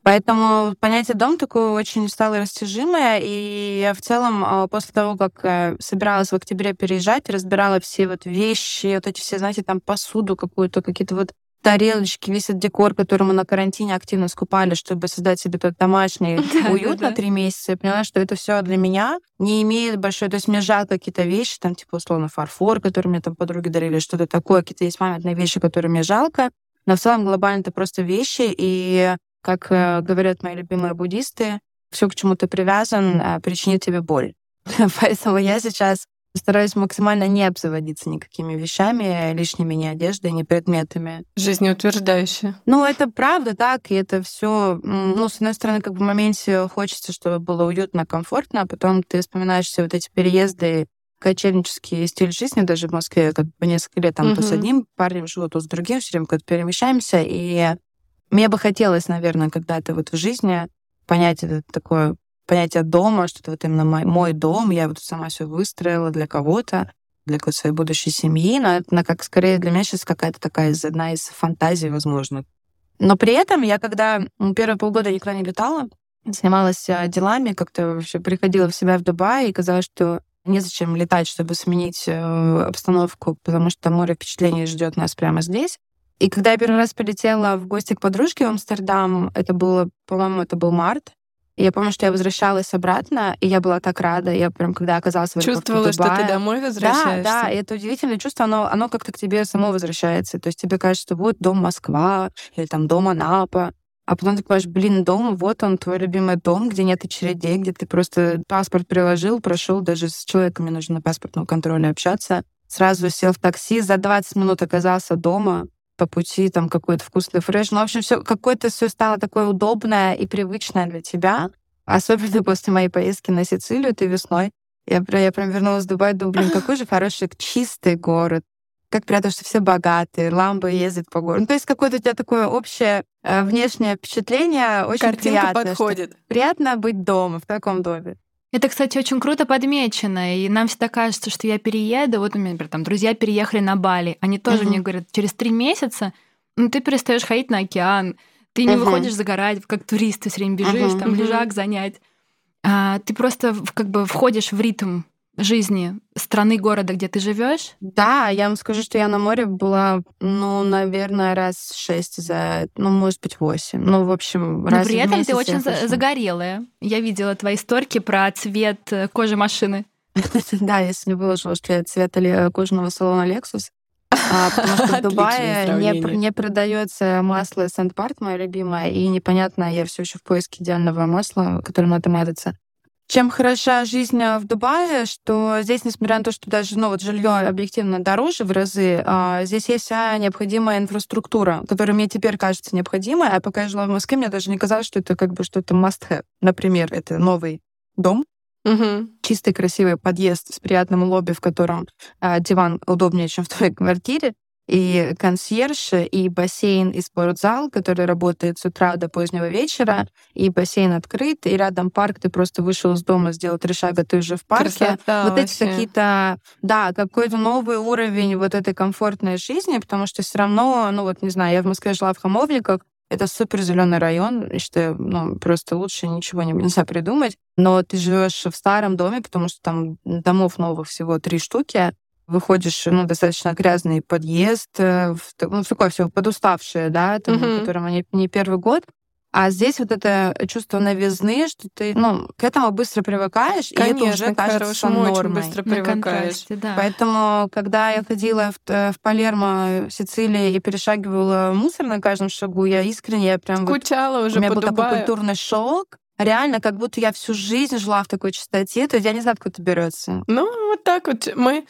Поэтому понятие дом такое очень стало растяжимое, и я в целом а, после того, как э, собиралась в октябре переезжать, разбирала все вот вещи, вот эти все, знаете, там посуду какую-то, какие-то вот тарелочки, весь этот декор, который мы на карантине активно скупали, чтобы создать себе тот домашний (laughs) уют на три месяца. Я поняла, что это все для меня не имеет большой... То есть мне жалко какие-то вещи, там, типа, условно, фарфор, который мне там подруги дарили, что-то такое, какие-то есть памятные вещи, которые мне жалко. Но в целом глобально это просто вещи, и, как э, говорят мои любимые буддисты, все, к чему ты привязан, э, причинит тебе боль. (laughs) Поэтому я сейчас стараюсь максимально не обзаводиться никакими вещами, лишними ни одеждой, ни предметами. Жизнеутверждающе. Ну, это правда так, и это все, ну, с одной стороны, как бы в моменте хочется, чтобы было уютно, комфортно, а потом ты вспоминаешь все вот эти переезды, кочевнический стиль жизни даже в Москве, как по несколько лет там uh-huh. то с одним парнем живу, то с другим, все время как-то перемещаемся, и мне бы хотелось, наверное, когда-то вот в жизни понять это такое понятие дома, что это вот именно мой, мой дом, я вот сама все выстроила для кого-то, для какой-то своей будущей семьи, но это как скорее для меня сейчас какая-то такая одна из фантазий, возможно. Но при этом я, когда первые полгода никуда не летала, занималась а, делами, как-то вообще приходила в себя в Дубае, и казалось, что незачем летать, чтобы сменить э, обстановку, потому что море впечатлений ждет нас прямо здесь. И когда я первый раз полетела в гости к подружке в Амстердам, это было, по-моему, это был март, и я помню, что я возвращалась обратно, и я была так рада. Я прям, когда оказалась в Чувствовала, что ты домой возвращаешься? Да, да, и это удивительное чувство, оно, оно как-то к тебе само возвращается. То есть тебе кажется, что вот дом Москва, или там дом Анапа, а потом ты понимаешь, блин, дом, вот он, твой любимый дом, где нет очередей, где ты просто паспорт приложил, прошел, даже с человеком не нужно на паспортном контроле общаться. Сразу сел в такси, за 20 минут оказался дома, по пути там какой-то вкусный фреш. Ну, в общем, все какое-то все стало такое удобное и привычное для тебя. Особенно после моей поездки на Сицилию, ты весной. Я, я прям вернулась в Дубай, думаю, блин, какой же хороший, чистый город. Как приятно, что все богатые, ламбы ездят по городу. Ну, то есть какое-то у тебя такое общее э, внешнее впечатление очень Картинка приятно. подходит. Приятно быть дома, в таком доме. Это, кстати, очень круто подмечено. И нам всегда кажется, что я перееду. Вот у меня, например, там друзья переехали на Бали. Они тоже угу. мне говорят, через три месяца ну, ты перестаешь ходить на океан, ты не угу. выходишь загорать, как турист, ты все время бежишь, угу. там лежак занять. А, ты просто как бы входишь в ритм жизни страны, города, где ты живешь? Да, я вам скажу, что я на море была, ну, наверное, раз шесть за, ну, может быть, восемь. Ну, в общем, Но раз при этом ты очень загорелая. Я видела твои сторки про цвет э, кожи машины. (laughs) Да, я сегодня выложила, что я цвета кожаного салона Lexus. А, потому что в (laughs) Дубае не, не продается масло Сент-Парт, мое любимое, и непонятно, я все еще в поиске идеального масла, которым надо мазаться. Чем хороша жизнь э, в Дубае, что здесь, несмотря на то, что даже ну, вот жилье объективно дороже в разы, а, здесь есть вся необходимая инфраструктура, которая мне теперь кажется необходимой, а пока я жила в Москве, мне даже не казалось, что это как бы что-то must-have. Например, это новый дом, Мгм. чистый красивый подъезд с приятным лобби, в котором а, диван удобнее, чем в твоей квартире, и консьерж, и бассейн, и спортзал, который работает с утра до позднего вечера, и бассейн открыт, и рядом парк, ты просто вышел из дома, сделал три шага, ты уже в парке. Красота вот эти вообще. какие-то, да, какой-то новый уровень вот этой комфортной жизни, потому что все равно, ну вот не знаю, я в Москве жила в Хамовниках, это супер зеленый район, я считаю, ну, просто лучше ничего не, нельзя придумать. Но ты живешь в старом доме, потому что там домов новых всего три штуки. Выходишь, ну, достаточно грязный подъезд, э, в, ну, такое все подуставшее, да, там, Мгм. которому не, не первый год. А здесь вот это чувство новизны, что ты, ну, к этому быстро привыкаешь, и это Конечно, уже кажется хорошему очень нормой. быстро На привыкаешь. да. Поэтому, когда я ходила в, в Палермо, Сицилии и перешагивала мусор на каждом шагу, я искренне, я прям вот Скучала у уже меня по был такой Дубаю. культурный шок. Реально, как будто я всю жизнь жила в такой чистоте. То есть я не знаю, откуда это берется. Ну, вот так вот мы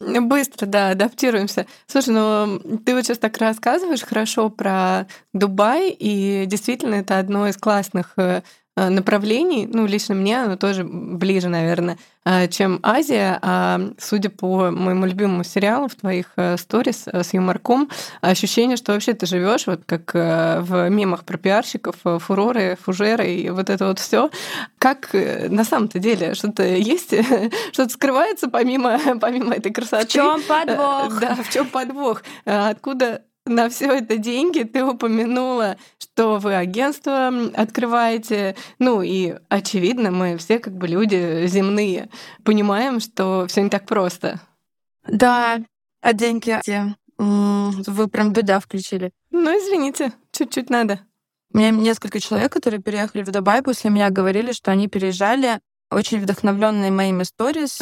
быстро, да, адаптируемся. Слушай, ну ты вот сейчас так рассказываешь хорошо про Дубай, и действительно это одно из классных э, направлений, ну, лично мне оно тоже ближе, наверное, э, чем Азия. А судя по моему любимому сериалу в твоих э, сторис э, с юморком, ощущение, что вообще ты живешь вот как э, в мемах про пиарщиков, э, фуроры, фужеры и вот это вот все. Как э, на самом-то деле что-то есть, (laughs) что-то скрывается помимо, (laughs) помимо этой красоты? В чем Э, подвох? Да, в чем подвох? Э, Откуда на все это деньги? Ты упомянула, что вы агентство открываете. Ну и очевидно, мы все как бы люди земные. Понимаем, что все не так просто. Да, а деньги где? М, Вы прям беда включили. Ну, извините, чуть-чуть надо. У меня несколько человек, которые переехали в Дубай, после меня говорили, что они переезжали очень вдохновленные моими сторис,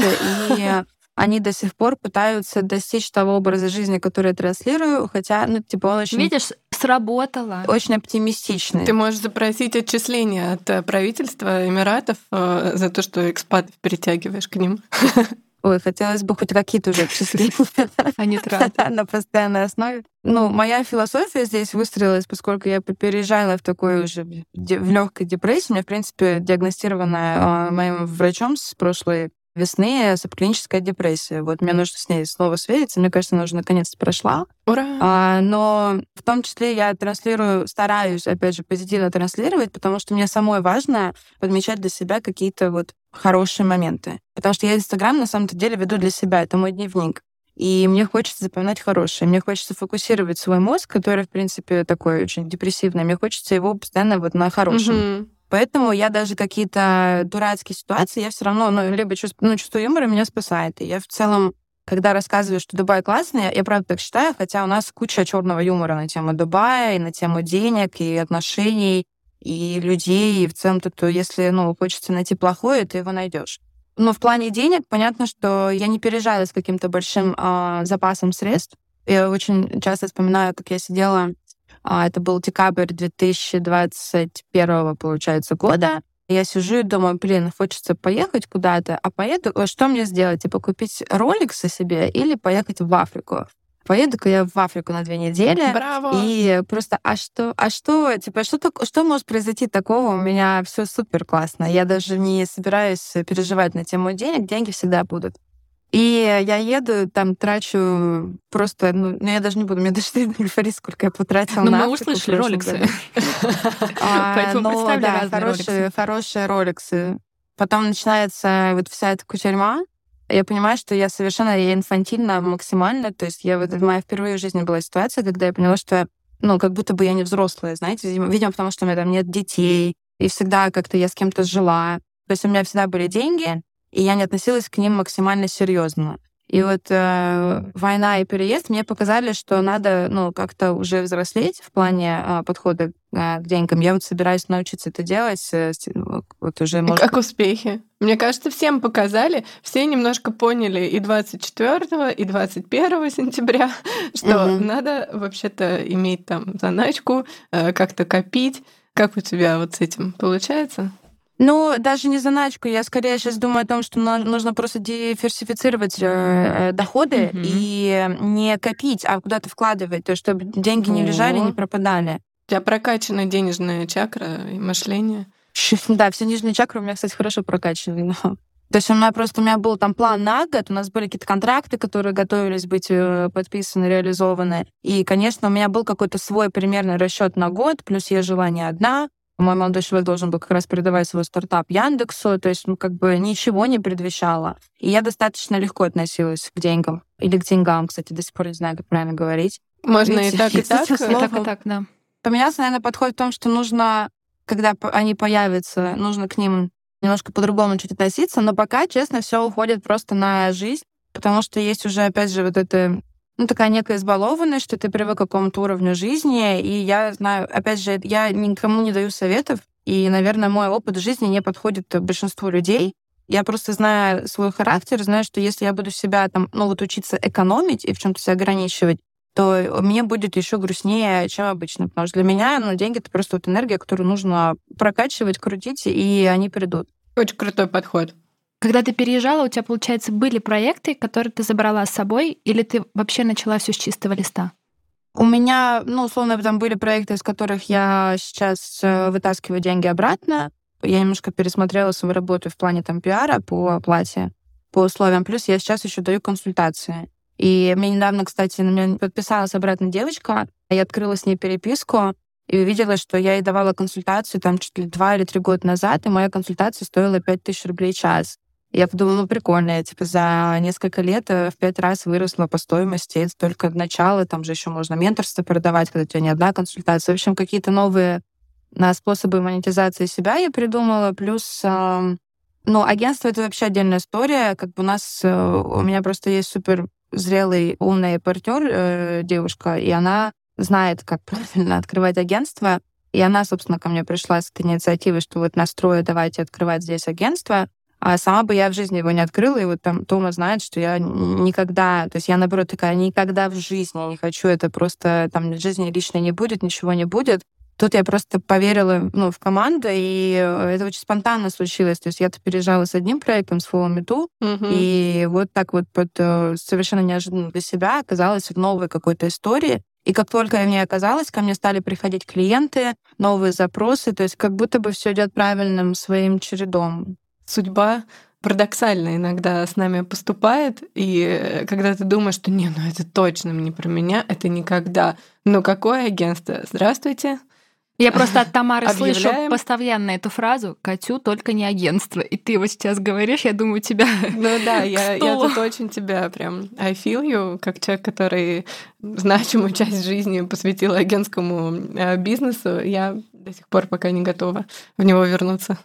и они до сих пор пытаются достичь того образа жизни, который я транслирую, хотя, ну, типа, он очень, Видишь, сработало. очень оптимистичный. Ты можешь запросить отчисления от э, правительства Эмиратов э, за то, что экспатов перетягиваешь к ним. (laughs) Ой, хотелось бы хоть какие-то уже отчисления А не траты. (laughs) на постоянной основе. Ну, моя философия здесь выстроилась, поскольку я переезжала в такой уже в легкой депрессии. У меня, в принципе, диагностированная а, моим врачом с прошлой весны субклиническая депрессия. Вот мне нужно с ней снова свериться. Мне кажется, она уже наконец-то прошла. Ура! А, но в том числе я транслирую, стараюсь, опять же, позитивно транслировать, потому что мне самой важно подмечать для себя какие-то вот хорошие моменты. Потому что я Инстаграм на самом-то деле веду для себя, это мой дневник. И мне хочется запоминать хорошее. Мне хочется фокусировать свой мозг, который, в принципе, такой очень депрессивный. Мне хочется его постоянно вот на хорошем. Мгм. Поэтому я даже какие-то дурацкие ситуации, я все равно, ну, либо чувство, ну, чувство юмора меня спасает. И я в целом, когда рассказываю, что Дубай классный, я, я правда так считаю, хотя у нас куча черного юмора на тему Дубая, и на тему денег, и отношений, и людей, и в целом-то, то если, ну, хочется найти плохое, ты его найдешь. Но в плане денег понятно, что я не переезжала с каким-то большим а, запасом средств. Я очень часто вспоминаю, как я сидела Это был декабрь 2021, получается, года. Я сижу и думаю, блин, хочется поехать куда-то, а поеду, что мне сделать? Типа купить роликсы себе или поехать в Африку? Поеду-ка я в Африку на две недели. Браво! И просто, а что, а что, типа, что, так- что может произойти такого? У меня все супер классно. Я даже не собираюсь переживать на тему денег, деньги всегда будут. И я еду, там трачу просто, ну, ну, я даже не буду, мне даже стыдно (laughs) говорить, сколько я потратила Ну, на мы Африку услышали роликсы. (laughs) А, Поэтому ну, да, хорошие, роликсы. Потом начинается вот вся эта кутерьма. Я понимаю, что я совершенно я инфантильна максимально. То есть я вот моя впервые в жизни была ситуация, когда я поняла, что ну, как будто бы я не взрослая, знаете, видимо, потому что у меня там нет детей, и всегда как-то я с кем-то жила. То есть у меня всегда были деньги, и я не относилась к ним максимально серьезно. И вот э, война и переезд мне показали, что надо, ну, как-то уже взрослеть в плане э, подхода э, к деньгам. Я вот собираюсь научиться это делать. э, с- вот уже, может, Как успехи? Мне кажется, всем показали, все немножко поняли и 24 и 21 сентября, (laughs) что Мгм. надо вообще-то иметь там заначку, э, как-то копить. Как у тебя вот с этим получается? Ну, даже не заначку. Я скорее сейчас думаю о том, что нужно просто диверсифицировать э, э, доходы Мгм. и не копить, а куда-то вкладывать, то чтобы деньги не лежали, О. не пропадали. У тебя прокачана денежная чакра и мышление. (laughs) Да, все нижние чакры у меня, кстати, хорошо прокачаны. Но... То есть у меня просто у меня был там план на год, у нас были какие-то контракты, которые готовились быть э, подписаны, реализованы. И, конечно, у меня был какой-то свой примерный расчет на год, плюс я жила не одна. Мой молодой человек должен был как раз передавать свой стартап Яндексу, то есть, ну, как бы ничего не предвещало. И я достаточно легко относилась к деньгам. Или к деньгам, кстати, до сих пор не знаю, как правильно говорить. Можно Ведь, и так, и (laughs) так. И так, и так, да. Поменялся, наверное, подход в том, что нужно, когда они появятся, нужно к ним немножко по-другому чуть относиться, но пока, честно, все уходит просто на жизнь, потому что есть уже, опять же, вот это ну, такая некая избалованность, что ты привык к какому-то уровню жизни, и я знаю, опять же, я никому не даю советов, и, наверное, мой опыт жизни не подходит большинству людей. Я просто знаю свой характер, знаю, что если я буду себя там, ну вот учиться экономить и в чем-то себя ограничивать, то мне будет еще грустнее, чем обычно. Потому что для меня ну, деньги — это просто вот энергия, которую нужно прокачивать, крутить, и они придут. Очень крутой подход. Когда ты переезжала, у тебя, получается, были проекты, которые ты забрала с собой, или ты вообще начала все с чистого листа? У меня, ну, условно, там были проекты, из которых я сейчас э, вытаскиваю деньги обратно. Я немножко пересмотрела свою работу в плане там пиара по оплате, по условиям. Плюс я сейчас еще даю консультации. И мне недавно, кстати, на меня подписалась обратно девочка, я открыла с ней переписку и увидела, что я ей давала консультацию там чуть ли два или три года назад, и моя консультация стоила 5000 рублей час. Я подумала, ну прикольно, я типа за несколько лет э, в пять раз выросла по стоимости, это только начало, там же еще можно менторство продавать, когда у тебя не одна консультация. В общем, какие-то новые на способы монетизации себя я придумала, плюс ну, агентство — это вообще отдельная история. Как бы у нас, э, у меня просто есть супер зрелый, умный партнер, э, девушка, и она знает, как (laughs) правильно открывать агентство. И она, собственно, ко мне пришла с этой инициативой, что вот настрою, давайте открывать здесь агентство. А сама бы я в жизни его не открыла, и вот там Тома знает, что я никогда, то есть я, наоборот, такая, никогда в жизни не хочу, это просто там в жизни лично не будет, ничего не будет. Тут я просто поверила ну, в команду, и э, это очень спонтанно случилось. То есть я-то переезжала с одним проектом, с Follow Me Too, угу. и вот так вот под, э, совершенно неожиданно для себя оказалась в новой какой-то истории. И как только я в ней оказалась, ко мне стали приходить клиенты, новые запросы, то есть как будто бы все идет правильным своим чередом. Судьба парадоксально иногда с нами поступает, и э, когда ты думаешь, что не, ну это точно не про меня, это никогда. Но какое агентство? Здравствуйте, я просто от Тамары (laughs) слышу постоянно эту фразу «Катю, только не агентство». И ты вот сейчас говоришь, я думаю, тебя (laughs) Ну да, я, я тут очень тебя прям I feel you, как человек, который значимую часть жизни посвятил агентскому э, бизнесу. Я до сих пор пока не готова в него вернуться.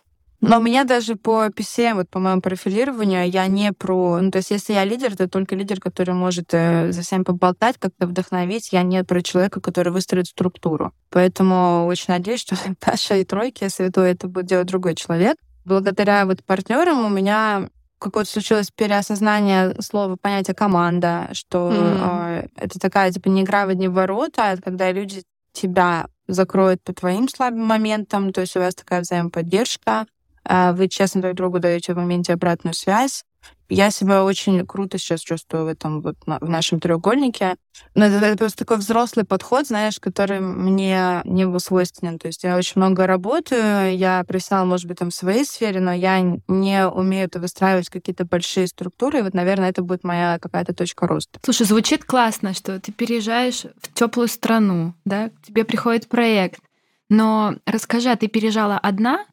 Но у меня даже по PCM, вот по моему профилированию, я не про... Ну, то есть если я лидер, то только лидер, который может э, за всем поболтать, как-то вдохновить. Я не про человека, который выстроит структуру. Поэтому очень надеюсь, что (laughs) Таша и Тройки, святой, это будет делать другой человек. Благодаря вот партнерам у меня какое-то случилось переосознание слова понятия команда, что mm. э, это такая типа не игра в одни ворота, а когда люди тебя закроют по твоим слабым моментам, то есть у вас такая взаимоподдержка, вы честно друг другу даете в моменте обратную связь. Я себя очень круто сейчас чувствую в этом вот в нашем треугольнике. Но это, это просто такой взрослый подход, знаешь, который мне не был свойственен. То есть я очень много работаю, я профессионал, может быть, там в своей сфере, но я не умею это выстраивать какие-то большие структуры. И вот, наверное, это будет моя какая-то точка роста. Слушай, звучит классно, что ты переезжаешь в теплую страну, да, к тебе приходит проект. Но расскажи, а ты переезжала одна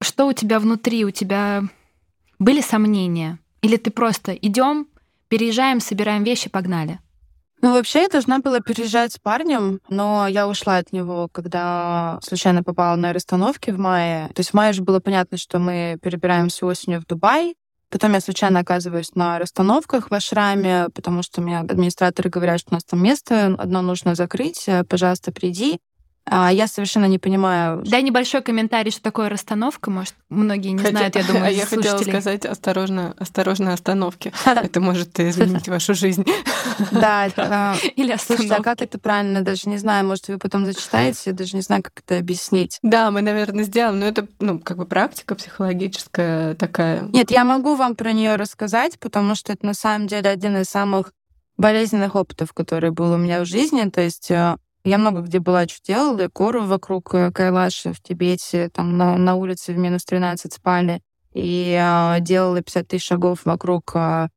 что у тебя внутри? У тебя были сомнения? Или ты просто идем, переезжаем, собираем вещи, погнали? Ну, вообще, я должна была переезжать с парнем, но я ушла от него, когда случайно попала на расстановки в мае. То есть в мае же было понятно, что мы перебираемся осенью в Дубай. Потом я случайно оказываюсь на расстановках в Ашраме, потому что мне администраторы говорят, что у нас там место одно нужно закрыть, пожалуйста, приди. А я совершенно не понимаю. Дай небольшой комментарий, что такое расстановка. Может, многие не Хотя... знают, я (laughs) думаю, А я хотела сказать осторожно, осторожно остановки. Это может изменить вашу жизнь. (laughs) Да, (laughs) а, или Слушайте, а как это правильно? Даже не знаю, может, вы потом зачитаете, даже не знаю, как это объяснить. Да, мы, наверное, сделаем, но это, ну, как бы практика психологическая такая. Нет, я могу вам про нее рассказать, потому что это на самом деле один из самых болезненных опытов, который был у меня в жизни. То есть э, Я много где была, что делала, горы вокруг э, Кайлаши в Тибете, там на, на улице в минус 13 спали, и э, делала 50 тысяч шагов вокруг э,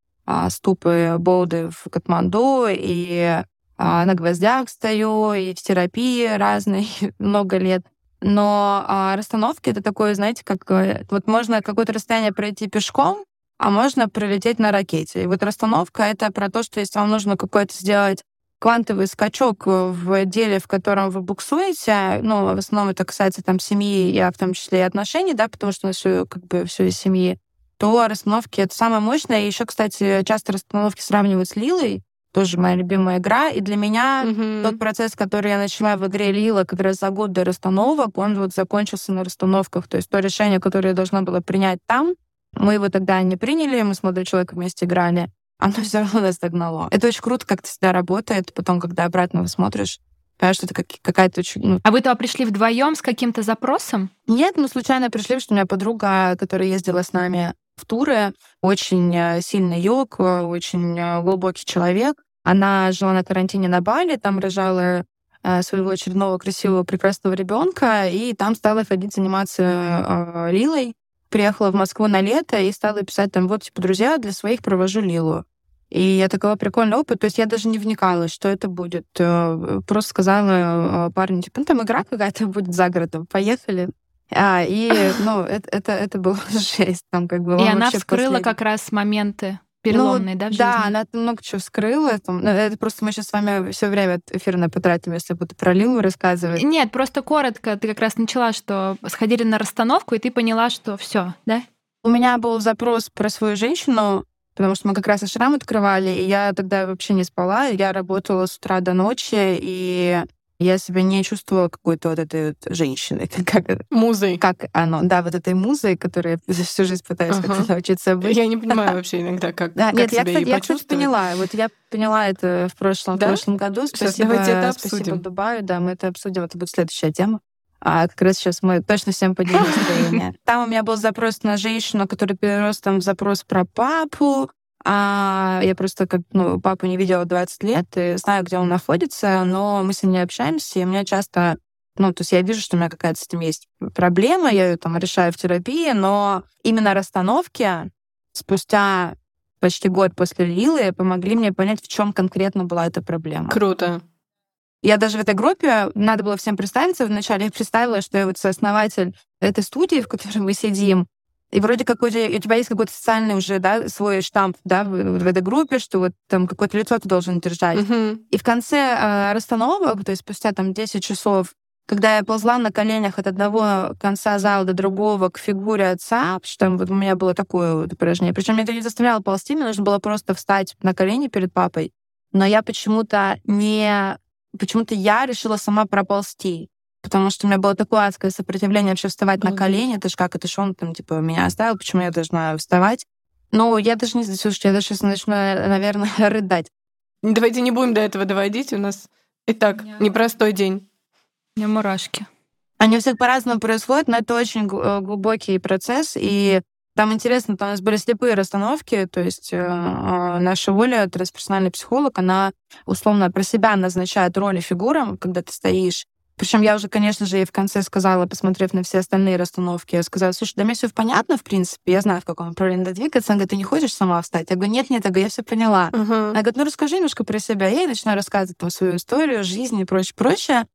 ступы Боуды в Катманду, и э, на гвоздях стою, и в терапии разной (laughs) много лет. Но э, расстановки — это такое, знаете, как... Э, вот можно какое-то расстояние пройти пешком, а можно пролететь на ракете. И вот расстановка — это про то, что если вам нужно какое-то сделать квантовый скачок в деле, в котором вы буксуете, ну, в основном это касается там семьи, и в том числе и отношений, да, потому что у нас все, как бы, все из семьи, то расстановки — это самое мощное. И еще, кстати, часто расстановки сравнивают с Лилой, тоже моя любимая игра. И для меня mm-hmm. тот процесс, который я начала в игре Лила как раз за год до расстановок, он вот закончился на расстановках. То есть то решение, которое я должна была принять там, мы его тогда не приняли, мы с молодым человеком вместе играли оно все равно нас догнало. Это очень круто, как это всегда работает. Потом, когда обратно смотришь, понимаешь, что это как, какая-то очень... Ну... А вы туда пришли вдвоем с каким-то запросом? Нет, мы случайно пришли, что у меня подруга, которая ездила с нами в туры, очень э, сильный йог, э, очень э, глубокий человек. Она жила на карантине на Бали, там рожала своего очередного красивого, прекрасного ребенка, и там стала ходить заниматься э, Лилой. Приехала в Москву на лето и стала писать там, вот, типа, друзья, для своих провожу Лилу. И я такого прикольный опыт. То есть я даже не вникала, что это будет. Э, просто сказала э, парню, типа, ну там игра какая-то будет за городом, поехали. А, и, ну, (laughs) это, это, это было (laughs) жесть. Там как бы и она вскрыла последний... как раз моменты переломные, ну, да, в Да, жизни? она много чего вскрыла. Там, ну, это просто мы сейчас с вами все время эфирно потратим, если буду про Лилу рассказывать. Нет, просто коротко. Ты как раз начала, что сходили на расстановку, и ты поняла, что все, да? У меня был запрос про свою женщину, потому что мы как раз и шрам открывали, и я тогда вообще не спала, я работала с утра до ночи, и я себя не чувствовала какой-то вот этой вот женщиной. (laughs) Как, музой. Как оно, да, вот этой музой, которой я всю жизнь пытаюсь ага. научиться быть. Я не понимаю (laughs) вообще иногда, как, да, как нет, себя я, кстати, я, кстати, поняла. Вот я поняла это в прошлом, да? в прошлом году. Спасибо, Сейчас давайте это обсудим. Спасибо Дубаю, да, мы это обсудим, это будет следующая тема. А как раз сейчас мы точно всем поделим (laughs) настроение. Там у меня был запрос на женщину, который перерос там в запрос про папу, а я просто как, ну, папу не видела 20 лет и знаю, где он находится, но мы с ним не общаемся, и мне часто ну, то есть я вижу, что у меня какая-то с этим есть проблема, я ее там решаю в терапии, но именно расстановки спустя почти год после Лилы помогли мне понять, в чем конкретно была эта проблема. Круто. Я даже в этой группе, надо было всем представиться, вначале я представила, что я вот сооснователь этой студии, в которой мы сидим, и вроде как уже у тебя есть какой-то социальный уже, да, свой штамп, да, в, в этой группе, что вот там какое-то лицо ты должен держать. Uh-huh. И в конце э, расстановок, то есть спустя там 10 часов, когда я ползла на коленях от одного конца зала до другого к фигуре отца, что вот у меня было такое вот упражнение. Причем меня это не заставляло ползти, мне нужно было просто встать на колени перед папой. Но я почему-то не... Почему-то я решила сама проползти потому что у меня было такое адское сопротивление вообще вставать mm-hmm. на колени. Это ж как, это ж он там, типа, меня оставил, почему я должна вставать? Ну, я даже не знаю, слушайте, я даже сейчас начну, наверное, (laughs) рыдать. Давайте не будем до этого доводить, у нас и так yeah. непростой день. У меня мурашки. Они у всех по-разному происходят, но это очень э, глубокий процесс, и там интересно, там у нас были слепые расстановки, то есть э, э наша Оля, трансперсональный психолог, она условно про себя назначает роли фигурам, когда ты стоишь, причем я уже, конечно же, и в конце сказала, посмотрев на все остальные расстановки, я сказала, слушай, да мне все понятно, в принципе, я знаю, в каком направлении надо двигаться. Она говорит, ты не хочешь сама встать? Я говорю, нет, нет, я, говорю, я все поняла. Uh-huh. Она говорит, ну расскажи немножко про себя. Я ей начинаю рассказывать там свою историю, жизнь и прочее, прочее.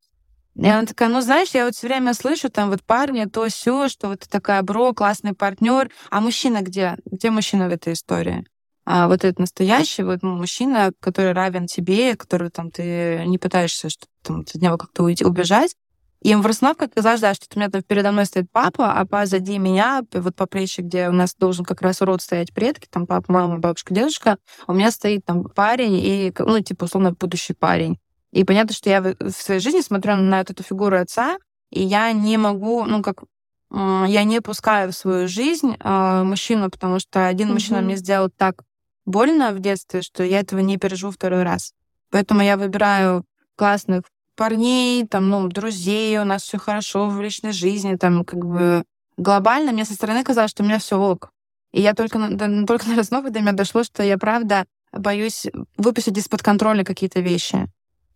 И она такая, ну, знаешь, я вот все время слышу там вот парни, то все, что вот такая бро, классный партнер. А мужчина где? Где мужчина в этой истории? А вот этот настоящий вот ну, мужчина, который равен тебе, который там ты не пытаешься что там, от него как-то уйти, убежать. И в расстановках казалось, да, что у меня там передо мной стоит папа, а позади меня, вот по плечи, где у нас должен как раз род стоять предки, там папа, мама, бабушка, дедушка, у меня стоит там парень и, ну, типа, условно, будущий парень. И понятно, что я в своей жизни смотрю на эту фигуру отца, и я не могу, ну, как я не пускаю в свою жизнь э, мужчину, потому что один mm-hmm. мужчина мне сделал так больно в детстве, что я этого не переживу второй раз. Поэтому я выбираю классных парней, там, ну, друзей, у нас все хорошо в личной жизни, там, как бы глобально мне со стороны казалось, что у меня все ок. И я только, на, только на основе до меня дошло, что я правда боюсь выпустить из-под контроля какие-то вещи.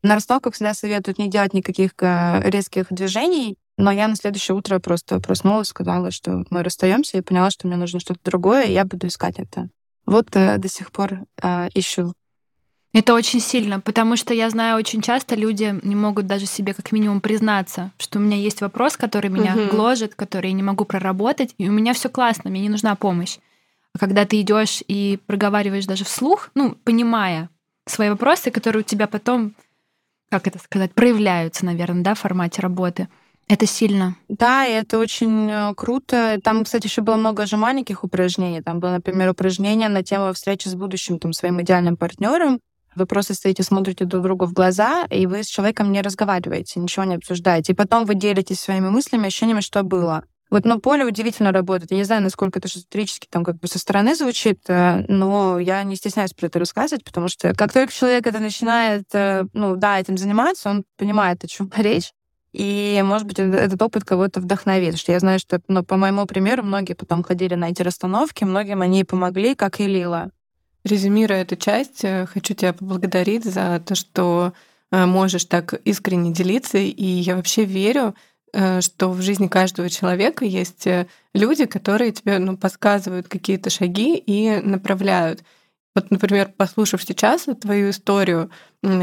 На расстановках всегда советуют не делать никаких э, резких движений, но я на следующее утро просто проснулась, сказала, что мы расстаемся, и поняла, что мне нужно что-то другое, и я буду искать это. Вот э, до сих пор э, ищу. Это очень сильно, потому что я знаю, очень часто люди не могут даже себе как минимум признаться, что у меня есть вопрос, который меня угу. гложет, который я не могу проработать, и у меня все классно, мне не нужна помощь. А когда ты идешь и проговариваешь даже вслух, ну, понимая свои вопросы, которые у тебя потом, как это сказать, проявляются, наверное, да, в формате работы, это сильно. Да, и это очень э, круто. Там, кстати, еще было много же упражнений. Там было, например, упражнение на тему встречи с будущим там, своим идеальным партнером. Вы просто стоите, смотрите друг другу в глаза, и вы с человеком не разговариваете, ничего не обсуждаете. И потом вы делитесь своими мыслями, ощущениями, что было. Вот, но поле удивительно работает. Я не знаю, насколько это эзотерически там как бы со стороны звучит, э, но я не стесняюсь про это рассказывать, потому что как только человек это начинает, э, ну да, этим заниматься, он понимает, о чем (laughs) речь. И, может быть, этот опыт кого-то вдохновит. Что я знаю, что, ну, по моему примеру, многие потом ходили на эти расстановки, многим они помогли, как и Лила. Резюмируя эту часть, э, хочу тебя поблагодарить за то, что можешь так искренне делиться. И я вообще верю, Э, что в жизни каждого человека есть э, люди, которые тебе ну, подсказывают какие-то шаги и направляют. Вот, например, послушав сейчас твою историю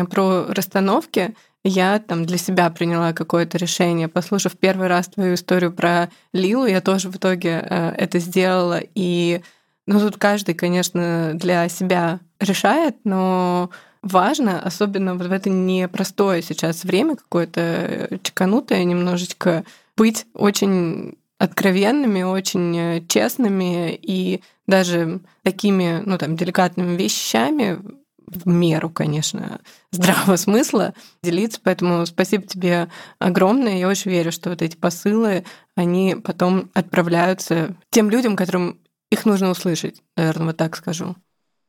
про расстановки, я там для себя приняла какое-то решение. Послушав первый раз твою историю про Лилу, я тоже в итоге э, это сделала. И ну, тут каждый, конечно, для себя решает, но важно, особенно вот в это непростое сейчас время какое-то э, чеканутое немножечко, быть очень откровенными, очень э, честными и даже такими, ну там, деликатными вещами в меру, конечно, здравого смысла делиться. Поэтому спасибо тебе огромное. Я очень верю, что вот эти посылы, они потом отправляются тем людям, которым их нужно услышать, наверное, вот так скажу.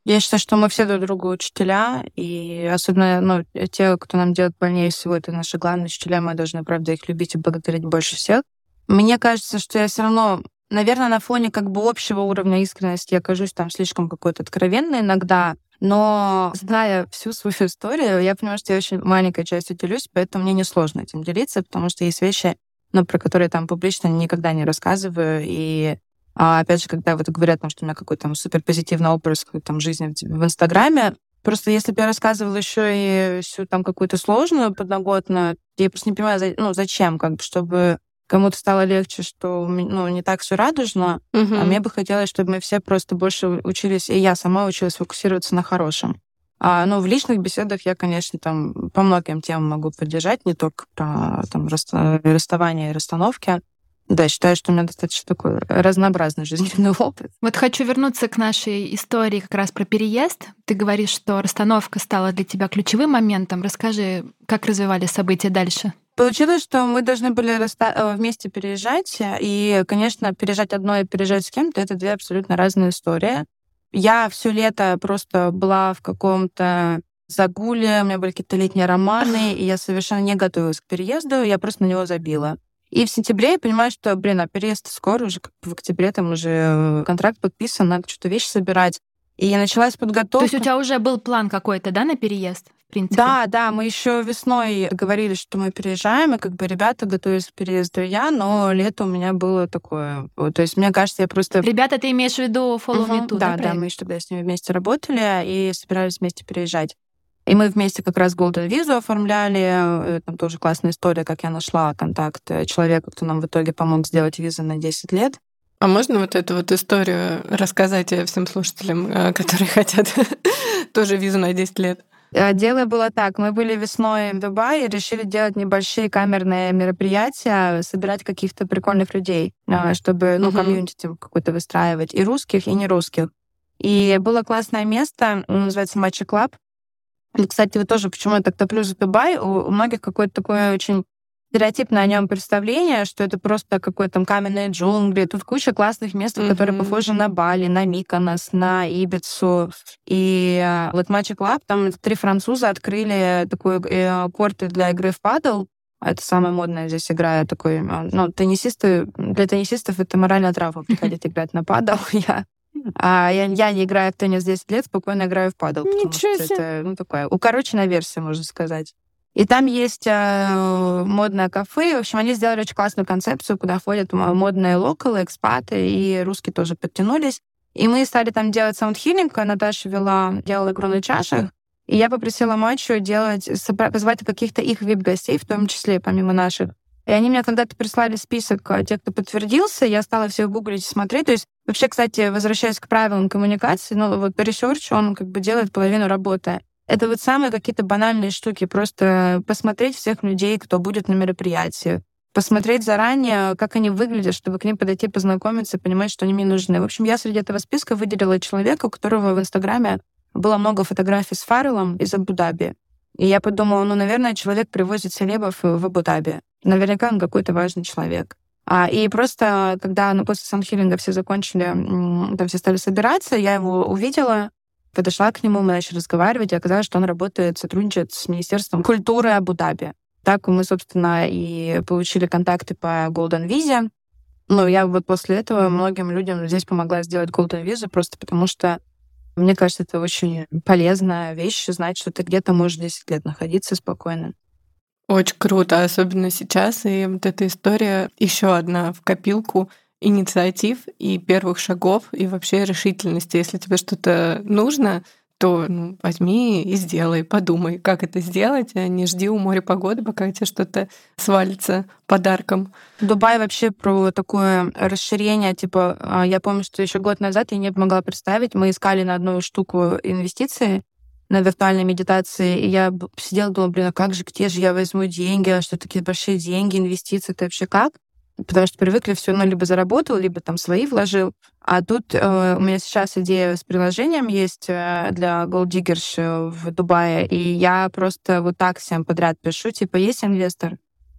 Я считаю, что мы все друг другу учителя, и особенно ну, те, кто нам делает больнее всего, это наши главные учителя, мы должны, правда, их любить и благодарить больше всех. Мне кажется, что я все равно, наверное, на фоне как бы общего уровня искренности я кажусь там слишком какой-то откровенной иногда, но зная всю свою (laughs) историю, я понимаю, что я очень маленькой частью делюсь, поэтому мне несложно этим делиться, потому что есть вещи, ну, про которые там публично никогда не рассказываю, и а опять же, когда вот говорят, что у меня какой-то там супер позитивный образ там, жизни в Инстаграме, Просто если бы я рассказывала еще и всю там какую-то сложную подноготную, я просто не понимаю, ну, зачем, как бы, чтобы кому-то стало легче, что ну, не так все радужно, угу. а мне бы хотелось, чтобы мы все просто больше учились, и я сама училась фокусироваться на хорошем. А, ну, в личных беседах я, конечно, там по многим темам могу поддержать, не только про там, расставание и расстановки. Да, считаю, что у меня достаточно такой разнообразный жизненный (laughs) опыт. Вот хочу вернуться к нашей истории как раз про переезд. Ты говоришь, что расстановка стала для тебя ключевым моментом. Расскажи, как развивались события дальше? Получилось, что мы должны были расста- э, вместе переезжать, и, конечно, переезжать одной и переезжать с кем-то — это две абсолютно разные истории. Я все лето просто была в каком-то загуле, у меня были какие-то летние романы, и я совершенно не готовилась к переезду, я просто на него забила. И в сентябре я понимаю, что, блин, а переезд скоро уже, как в октябре там уже э, контракт подписан, надо что-то вещи собирать. И я начала с подготовки. То есть у тебя уже был план какой-то, да, на переезд? В принципе. Да, да, мы еще весной говорили, что мы переезжаем, и как бы ребята готовились к переезду я, но лето у меня было такое. То есть, мне кажется, я просто... Ребята, ты имеешь в виду Follow uh-huh, Me Too, да? Да, да, мы еще тогда с ними вместе работали и собирались вместе переезжать. И мы вместе как раз Golden Visa оформляли. Э, там тоже классная история, как я нашла контакт э, человека, кто нам в итоге помог сделать визу на 10 лет. А можно вот эту вот историю рассказать всем слушателям, э, (laughs) которые хотят (laughs) тоже визу на 10 лет? Дело было так. Мы были весной в Дубае и решили делать небольшие камерные мероприятия, собирать каких-то прикольных людей, чтобы, ну, комьюнити какой-то выстраивать, и русских, и нерусских. И было классное место, называется Matcha Club. И, кстати, вот тоже, почему я так топлю за Дубай, у, у многих какое-то такое очень стереотипное о нем представление, что это просто какой-то там каменные джунгли. Тут куча классных мест, mm-hmm. которые похожи на Бали, на Миконос, на Ибицу. И э, вот Matcha Club, там три француза открыли такой э, корты для игры в падл. Это самая модная здесь игра. Такой, э, ну, теннисисты, для теннисистов это моральная травма (laughs) приходить играть на падл. (laughs) Я а я, я не играю в теннис 10 лет, спокойно играю в падал. Ничего себе. Это, ну, такая укороченная версия, можно сказать. И там есть э, модное кафе. В общем, они сделали очень классную концепцию, куда ходят модные локалы, экспаты, и русские тоже подтянулись. И мы стали там делать sound healing. Наташа вела, делала игру на чашах. И я попросила Мачу делать, позвать каких-то их вип-гостей, в том числе, помимо наших. И они мне когда-то прислали список э, тех, кто подтвердился, я стала все гуглить и смотреть. То есть вообще, кстати, возвращаясь к правилам коммуникации, ну вот research, он как бы делает половину работы. Это вот самые какие-то банальные штуки. Просто посмотреть всех людей, кто будет на мероприятии. Посмотреть заранее, как они выглядят, чтобы к ним подойти, познакомиться, понимать, что они мне нужны. В общем, я среди этого списка выделила человека, у которого в Инстаграме было много фотографий с Фарреллом из Абу-Даби. И я подумала, ну, наверное, человек привозит селебов в Абу-Даби. Наверняка он какой-то важный человек. А, и просто, когда ну, после самхилинга все закончили, там все стали собираться, я его увидела, Подошла к нему, мы начали разговаривать, и оказалось, что он работает, сотрудничает с Министерством культуры Абу-Даби. Так мы, собственно, и получили контакты по Golden Visa. Ну, я вот после этого многим людям здесь помогла сделать Golden Visa, просто потому что мне кажется, это очень полезная вещь, знать, что ты где-то можешь 10 лет находиться спокойно. Очень круто, особенно сейчас. И вот эта история еще одна в копилку инициатив и первых шагов, и вообще решительности. Если тебе что-то нужно, то ну, возьми и сделай, подумай, как это сделать, а не жди у моря погоды, пока тебе что-то свалится подарком. Дубай вообще про такое расширение, типа, а, я помню, что еще год назад я не могла представить, мы искали на одну штуку инвестиции, на виртуальной медитации, и я сидела, думала, блин, а как же, где же я возьму деньги, а что такие большие деньги, инвестиции, это вообще как? Потому что привыкли все, ну, либо заработал, либо там свои вложил. А тут э, у меня сейчас идея с приложением есть э, для Gold Diggers э, в Дубае, и я просто вот так всем подряд пишу, типа, есть инвестор?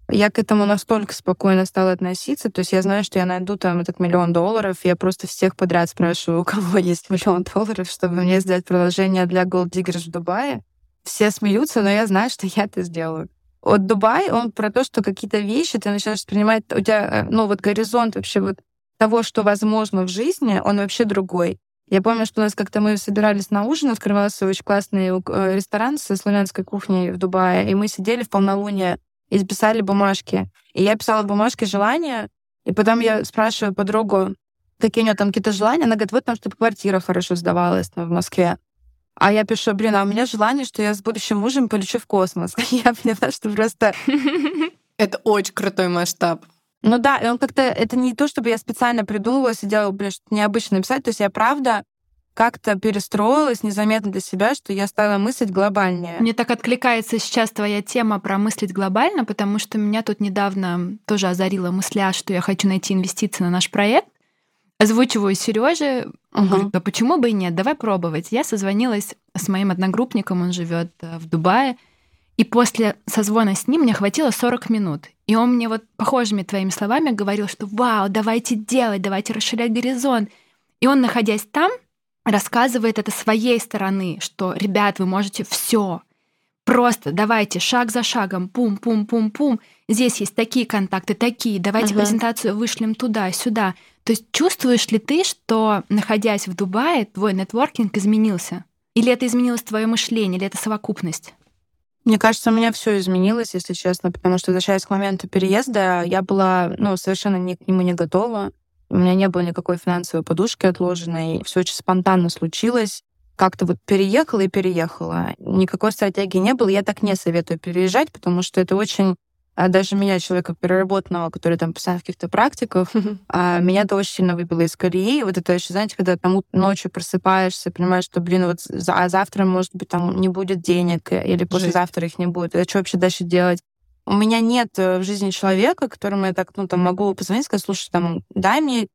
Я к этому настолько спокойно стала относиться, то есть я знаю, что я найду там этот миллион долларов, я просто всех подряд спрашиваю, у кого (laughs) есть миллион долларов, чтобы мне сделать приложение для Gold Diggers в Дубае. Все смеются, но я знаю, что я это сделаю. Вот Дубай, он про то, что какие-то вещи ты начинаешь воспринимать, у тебя, э, ну, вот горизонт вообще вот того, что возможно в жизни, он вообще другой. Я помню, что у нас как-то мы собирались на ужин, открывался очень классный э, ресторан со славянской кухней в Дубае, и мы сидели в полнолуние и писали бумажки. И я писала бумажки желания, и потом я спрашиваю подругу, какие у нее там какие-то желания. Она говорит, вот там, чтобы квартира хорошо сдавалась там, в Москве. А я пишу, блин, а у меня желание, что я с будущим мужем полечу в космос. (laughs) Я поняла, что просто... (laughs) Это очень крутой масштаб. Ну да, и он как-то... Это не то, чтобы я специально придумывала, сидела, блин, что-то необычное писать. То есть я правда как-то перестроилась незаметно для себя, что я стала мыслить глобальнее. Мне так откликается сейчас твоя тема про мыслить глобально, потому что меня тут недавно тоже озарила мысля, что я хочу найти инвестиции на наш проект озвучиваю Сереже, он говорит, да почему бы и нет, давай пробовать. Я созвонилась с моим одногруппником, он живет э, в Дубае, и после созвона с ним мне хватило 40 минут. И он мне вот похожими твоими словами говорил, что вау, давайте делать, давайте расширять горизонт. И он, находясь там, рассказывает это своей стороны, что, ребят, вы можете все. Просто давайте шаг за шагом, пум-пум-пум-пум. Здесь есть такие контакты, такие. Давайте uh-huh. презентацию вышлем туда, сюда. То есть чувствуешь ли ты, что, находясь в Дубае, твой нетворкинг изменился? Или это изменилось твое мышление, или это совокупность? Мне кажется, у меня все изменилось, если честно, потому что, возвращаясь к моменту переезда, я была ну, совершенно не, к нему не готова. У меня не было никакой финансовой подушки отложенной. Все очень спонтанно случилось. Как-то вот переехала и переехала. Никакой стратегии не было. Я так не советую переезжать, потому что это очень а даже меня, человека переработанного, который там постоянно в каких-то практиках, а, меня это очень сильно выбило из колеи. Вот это еще, знаете, когда там ночью просыпаешься, понимаешь, что, блин, вот за, а завтра, может быть, там не будет денег, э, или послезавтра их не будет. А что вообще дальше делать? У меня нет э, в жизни человека, которому я так, ну, там, могу позвонить, сказать, слушай, там, дай мне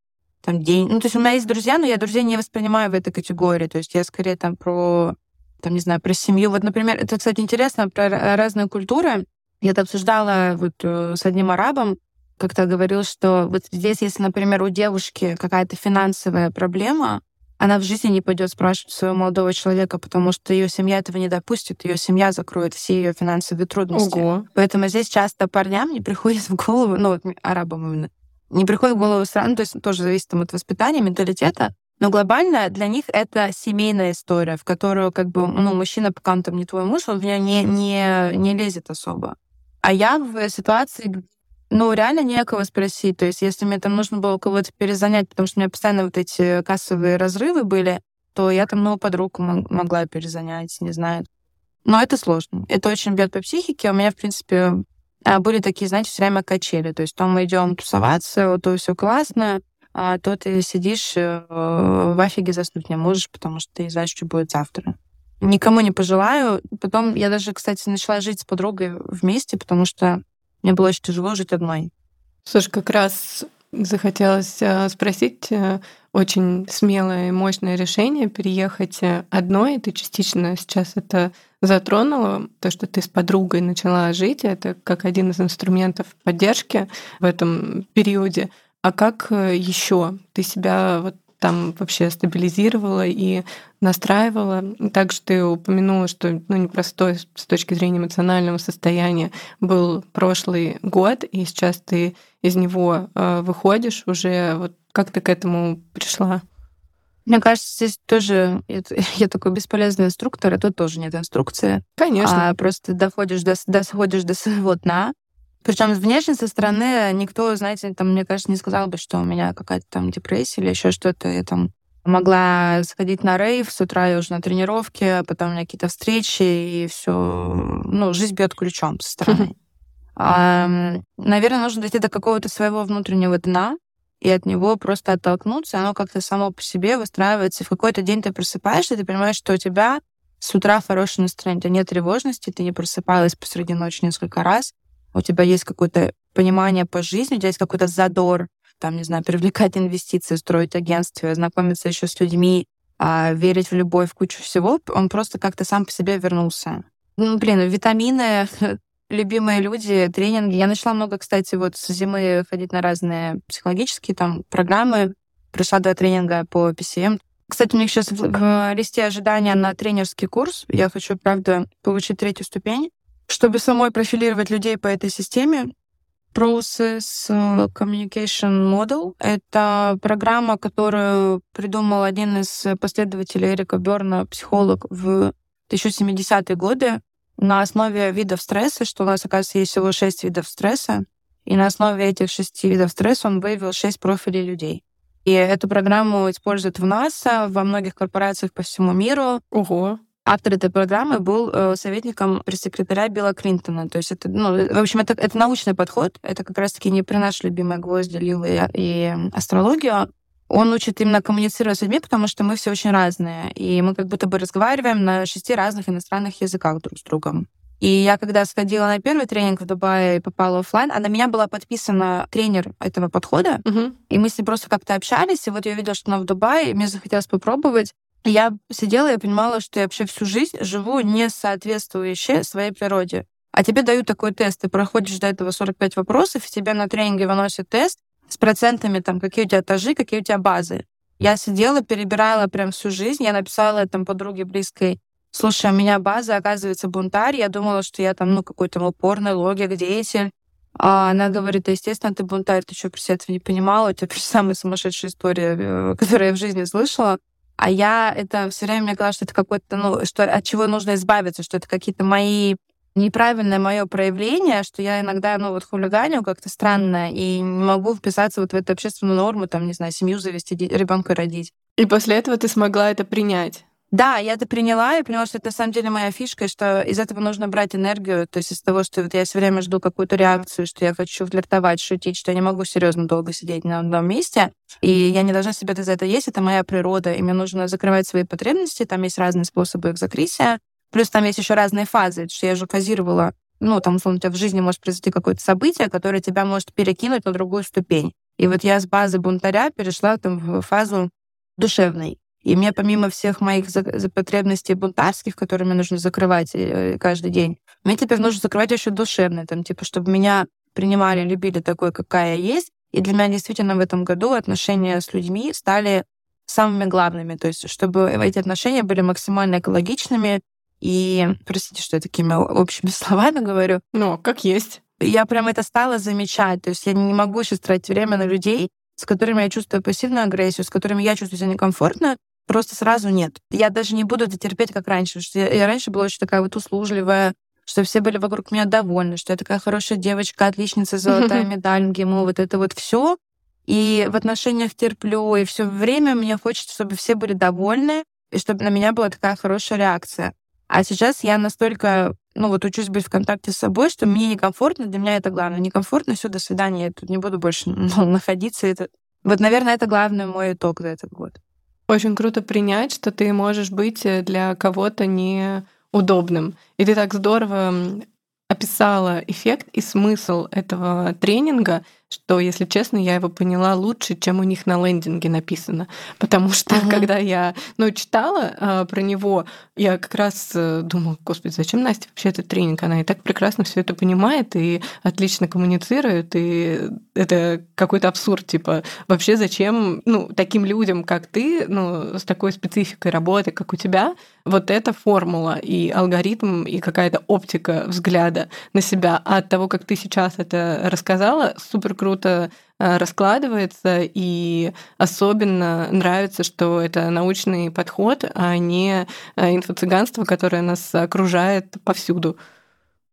там день. Ну, то есть у меня есть друзья, но я друзей не воспринимаю в этой категории. То есть я скорее там про, там, не знаю, про семью. Вот, например, это, кстати, интересно, про разные культуры. Я это обсуждала вот э, с одним арабом, как-то говорил, что вот здесь, если, например, у девушки какая-то финансовая проблема, она в жизни не пойдет спрашивать своего молодого человека, потому что ее семья этого не допустит, ее семья закроет все ее финансовые трудности. Ого. Поэтому здесь часто парням не приходит в голову, ну вот арабам именно, не приходит в голову сразу, ну, то есть тоже зависит там, от воспитания, менталитета, Но глобально для них это семейная история, в которую как бы, ну, мужчина, пока он там не твой муж, он в нее не, не, не лезет особо. А я в ситуации, ну, реально некого спросить. То есть, если мне там нужно было кого-то перезанять, потому что у меня постоянно вот эти кассовые разрывы были, то я там, ну, подругу могла перезанять, не знаю. Но это сложно. Это очень бьет по психике. У меня, в принципе, а, были такие, знаете, все время качели. То есть то мы идем тусоваться, то все классно, а то ты сидишь э, в офиге заснуть не можешь, потому что ты знаешь, что будет завтра. Никому не пожелаю. Потом я даже, кстати, начала жить с подругой вместе, потому что мне было очень тяжело жить одной. Слушай, как раз захотелось э, спросить, э, очень смелое и мощное решение переехать э, одной. Ты частично сейчас это затронула, то, что ты с подругой начала жить, это как один из инструментов поддержки в этом периоде. А как еще ты себя вот там вообще стабилизировала и настраивала. Также ты упомянула, что ну, непростой с точки зрения эмоционального состояния был прошлый год, и сейчас ты из него э, выходишь уже. Вот как ты к этому пришла? Мне кажется, здесь тоже (laughs) я такой бесполезный инструктор, а тут тоже нет инструкции. Конечно. А просто доходишь до, доходишь до своего дна, причем внешне со стороны никто, знаете, там, мне кажется, не сказал бы, что у меня какая-то там депрессия или еще что-то. Я там могла сходить на рейв, с утра я уже на тренировке, потом у меня какие-то встречи, и все, ну, жизнь бьет ключом со стороны. А, наверное, нужно дойти до какого-то своего внутреннего дна, и от него просто оттолкнуться, оно как-то само по себе выстраивается. И в какой-то день ты просыпаешься, ты понимаешь, что у тебя с утра хорошее настроение, у тебя нет тревожности, ты не просыпалась посреди ночи несколько раз, у тебя есть какое-то понимание по жизни, у тебя есть какой-то задор, там, не знаю, привлекать инвестиции, строить агентство, знакомиться еще с людьми, а, верить в любовь, кучу всего, он просто как-то сам по себе вернулся. Ну, блин, витамины, (laughs) любимые люди, тренинги. Я начала много, кстати, вот с зимы ходить на разные психологические там программы. Пришла до тренинга по PCM. Кстати, у них сейчас в, в листе ожидания на тренерский курс. Я хочу, правда, получить третью ступень чтобы самой профилировать людей по этой системе, Process э, Communication Model — это программа, которую придумал один из последователей Эрика Берна, психолог, в 1070-е годы на основе видов стресса, что у нас, оказывается, есть всего шесть видов стресса, и на основе этих шести видов стресса он выявил шесть профилей людей. И эту программу используют в НАСА, во многих корпорациях по всему миру. Ого. Автор этой программы был э, советником пресс-секретаря Билла Клинтона. То есть это, ну, в общем, это, это научный подход. Это как раз-таки не про наши любимые гвозди, лилы и астрологию. Он учит именно коммуницировать с людьми, потому что мы все очень разные. И мы как будто бы разговариваем на шести разных иностранных языках друг с другом. И я когда сходила на первый тренинг в Дубае и попала офлайн, а на меня была подписана тренер этого подхода, угу. и мы с ней просто как-то общались, и вот я видела, что она в Дубае, и мне захотелось попробовать я сидела и понимала, что я вообще всю жизнь живу не соответствующе своей природе. А тебе дают такой тест, ты проходишь до этого 45 вопросов, и тебе на тренинге выносят тест с процентами, там, какие у тебя этажи, какие у тебя базы. Я сидела, перебирала прям всю жизнь, я написала там подруге близкой, слушай, у меня база, оказывается, бунтарь, я думала, что я там, ну, какой-то упорный логик, деятель. А она говорит, да, естественно, ты бунтарь, ты что, про себя этого не понимала? У тебя (laughs) самая сумасшедшая история, э, (laughs) которую я в жизни слышала. А я это все время мне казалось, что это какое-то, ну, что от чего нужно избавиться, что это какие-то мои неправильное мое проявление, что я иногда, ну, вот хулиганю как-то странно и не могу вписаться вот в эту общественную норму, там, не знаю, семью завести, ребенка родить. И после этого ты смогла это принять? Да, я это приняла и поняла, что это на самом деле моя фишка, что из этого нужно брать энергию, то есть из того, что вот я все время жду какую-то реакцию, что я хочу флиртовать, шутить, что я не могу серьезно долго сидеть на одном месте, и я не должна себя за это есть, это моя природа, и мне нужно закрывать свои потребности, там есть разные способы их закрытия, плюс там есть еще разные фазы, что я же фазировала, ну, там, условно, у тебя в жизни может произойти какое-то событие, которое тебя может перекинуть на другую ступень. И вот я с базы бунтаря перешла там в фазу душевной. И мне помимо всех моих потребностей бунтарских, которые мне нужно закрывать э, каждый день, мне теперь нужно закрывать еще душевные, там, типа, чтобы меня принимали, любили такой, какая я есть. И для меня действительно в этом году отношения с людьми стали самыми главными. То есть, чтобы эти отношения были максимально экологичными. И, простите, что я такими общими (laughs) словами говорю. Ну, как есть. Я прям это стала замечать. То есть я не могу сейчас тратить время на людей, с которыми я чувствую пассивную агрессию, с которыми я чувствую себя некомфортно, просто сразу нет. Я даже не буду это терпеть, как раньше. Что я, я раньше была очень такая вот услужливая, что все были вокруг меня довольны, что я такая хорошая девочка, отличница, золотая (laughs) медаль МГИМО, вот это вот все. И в отношениях терплю, и все время мне хочется, чтобы все были довольны, и чтобы на меня была такая хорошая реакция. А сейчас я настолько, ну вот учусь быть в контакте с собой, что мне некомфортно, для меня это главное. Некомфортно, все, до свидания, я тут не буду больше (laughs) ну, находиться. Это... Вот, наверное, это главный мой итог за этот год. Очень круто принять, что ты можешь быть для кого-то неудобным. И ты так здорово описала эффект и смысл этого тренинга, что, если честно, я его поняла лучше, чем у них на лендинге написано. Потому что, ага. когда я ну, читала а, про него, я как раз э, думала, господи, зачем Настя вообще этот тренинг? Она и так прекрасно все это понимает и отлично коммуницирует, и это какой-то абсурд, типа, вообще зачем, ну, таким людям, как ты, ну, с такой спецификой работы, как у тебя, вот эта формула и алгоритм, и какая-то оптика взгляда на себя. А от того, как ты сейчас это рассказала, супер круто э, раскладывается, и особенно нравится, что это научный подход, а не э, инфо-цыганство, которое нас окружает повсюду.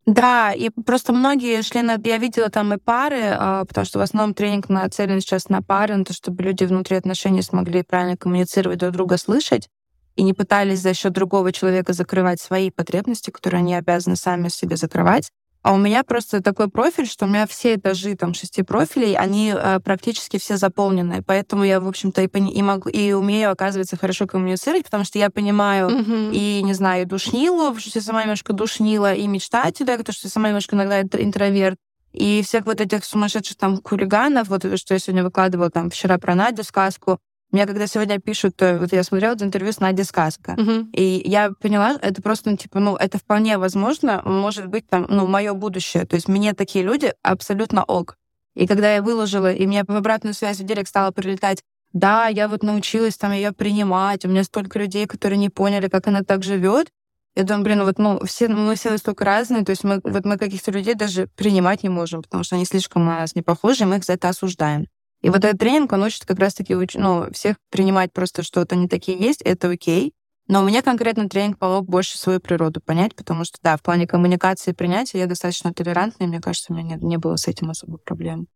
Да, и просто многие члены, я видела там и пары, а, потому что в основном тренинг нацелен сейчас на пары, на то, чтобы люди внутри отношений смогли правильно коммуницировать, друг друга слышать, и не пытались за счет другого человека закрывать свои потребности, которые они обязаны сами себе закрывать. А у меня просто такой профиль, что у меня все этажи там шести профилей, они э, практически все заполнены. Поэтому я, в общем-то, и, пони- и, могу, и умею, оказывается, хорошо коммуницировать, потому что я понимаю mm-hmm. и, не знаю, душнилу, что я сама немножко душнила, и мечтателя, потому что я сама немножко иногда интроверт. И всех вот этих сумасшедших там хулиганов, вот что я сегодня выкладывала там вчера про Надю сказку, мне когда сегодня пишут, э, вот я смотрела это интервью с Надей Сказка, uh-huh. и я поняла, это просто, ну, типа, ну, это вполне возможно, может быть, там, ну, мое будущее. То есть мне такие люди абсолютно ок. И когда я выложила, и мне по обратную связь в директ стало прилетать, да, я вот научилась там ее принимать, у меня столько людей, которые не поняли, как она так живет. Я думаю, блин, ну вот ну, все, мы все настолько разные, то есть мы, вот мы каких-то людей даже принимать не можем, потому что они слишком на нас не похожи, и мы их за это осуждаем. И вот этот тренинг, он учит как раз-таки ну, всех принимать просто, что вот они такие есть, это окей. Но у меня конкретно тренинг помог больше свою природу понять, потому что, да, в плане коммуникации и принятия я достаточно толерантная, и мне кажется, у меня не, не было с этим особо проблем.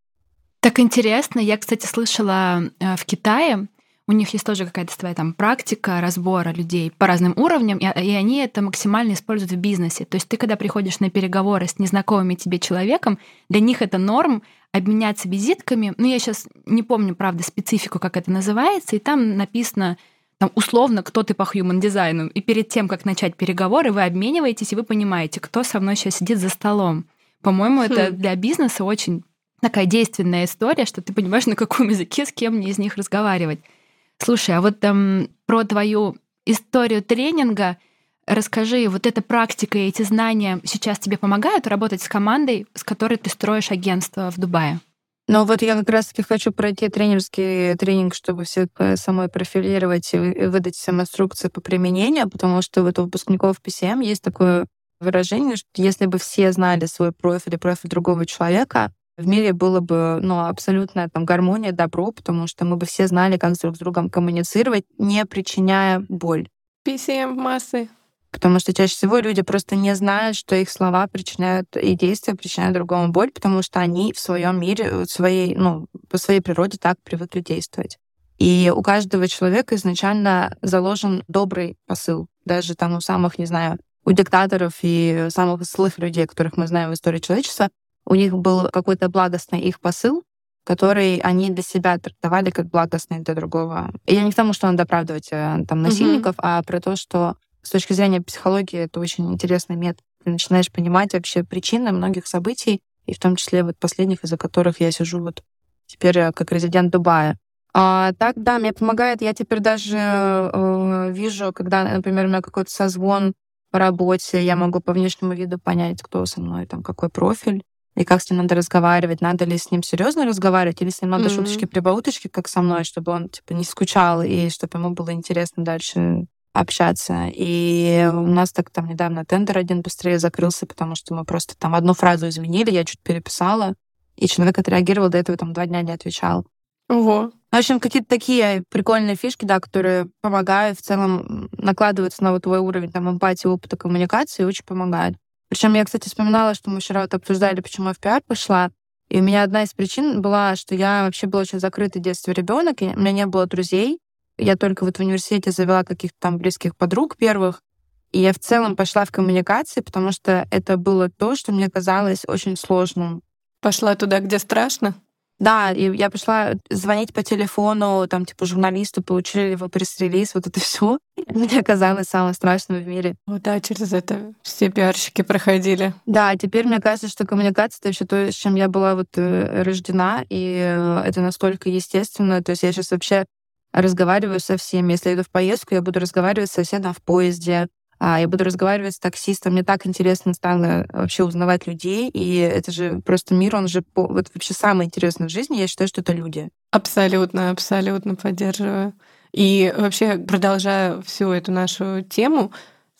Так интересно. Я, кстати, слышала э, в Китае, у них есть тоже какая-то своя там практика разбора людей по разным уровням, и, и они это максимально используют в бизнесе. То есть ты, когда приходишь на переговоры с незнакомыми тебе человеком, для них это норм обменяться визитками. Ну, я сейчас не помню, правда, специфику, как это называется, и там написано там, условно, кто ты по human дизайну. И перед тем, как начать переговоры, вы обмениваетесь, и вы понимаете, кто со мной сейчас сидит за столом. По-моему, хм. это для бизнеса очень такая действенная история, что ты понимаешь, на каком (laughs) языке с кем мне из них разговаривать. Слушай, а вот там про твою историю тренинга расскажи, вот эта практика и эти знания сейчас тебе помогают работать с командой, с которой ты строишь агентство в Дубае? Ну вот я как раз-таки хочу пройти тренерский тренинг, чтобы все самой профилировать и выдать всем инструкции по применению, потому что вот у выпускников PCM есть такое выражение, что если бы все знали свой профиль и профиль другого человека, в мире было бы ну, абсолютная там, гармония, добро, потому что мы бы все знали, как друг с другом коммуницировать, не причиняя боль. PCM в массы. Потому что чаще всего люди просто не знают, что их слова причиняют и действия причиняют другому боль, потому что они в своем мире, в своей, ну, по своей природе так привыкли действовать. И у каждого человека изначально заложен добрый посыл. Даже там у самых, не знаю, у диктаторов и самых злых людей, которых мы знаем в истории человечества, у них был какой-то благостный их посыл, который они для себя трактовали как благостный для другого. И я не к тому, что надо оправдывать э, там насильников, mm-hmm. а про то, что с точки зрения психологии это очень интересный метод. Ты начинаешь понимать вообще причины многих событий, и в том числе вот последних, из-за которых я сижу вот теперь э, как резидент Дубая. А, так, да, мне помогает. Я теперь даже э, вижу, когда, например, у меня какой-то созвон по работе, я могу по внешнему виду понять, кто со мной, там, какой профиль и как с ним надо разговаривать, надо ли с ним серьезно разговаривать, или с ним надо mm-hmm. шуточки прибауточки, как со мной, чтобы он типа не скучал и чтобы ему было интересно дальше общаться. И у нас так там недавно тендер один быстрее закрылся, потому что мы просто там одну фразу изменили, я чуть переписала, и человек отреагировал, до этого там два дня не отвечал. Ого. В общем, какие-то такие прикольные фишки, да, которые помогают в целом накладываться на вот твой уровень там, эмпатии, опыта коммуникации, очень помогают. Причем я, кстати, вспоминала, что мы вчера вот обсуждали, почему я в пиар пошла. И у меня одна из причин была, что я вообще была очень закрытый в детстве ребенок, и у меня не было друзей. Я только вот в университете завела каких-то там близких подруг первых. И я в целом пошла в коммуникации, потому что это было то, что мне казалось очень сложным. Пошла туда, где страшно? Да, и я пришла звонить по телефону, там, типа, журналисту, получили его пресс-релиз, вот это (laughs) все. Мне казалось самым страшным в мире. Вот да, через это все пиарщики проходили. Да, теперь мне кажется, что коммуникация — это вообще то, с чем я была вот э, рождена, и э, это настолько естественно. То есть я сейчас вообще разговариваю со всеми. Если я иду в поездку, я буду разговаривать со всеми в поезде, а я буду разговаривать с таксистом. Мне так интересно стало вообще узнавать людей, и это же просто мир, он же вот вообще самое интересное в жизни. Я считаю, что это люди. Абсолютно, абсолютно поддерживаю. И вообще, продолжая всю эту нашу тему,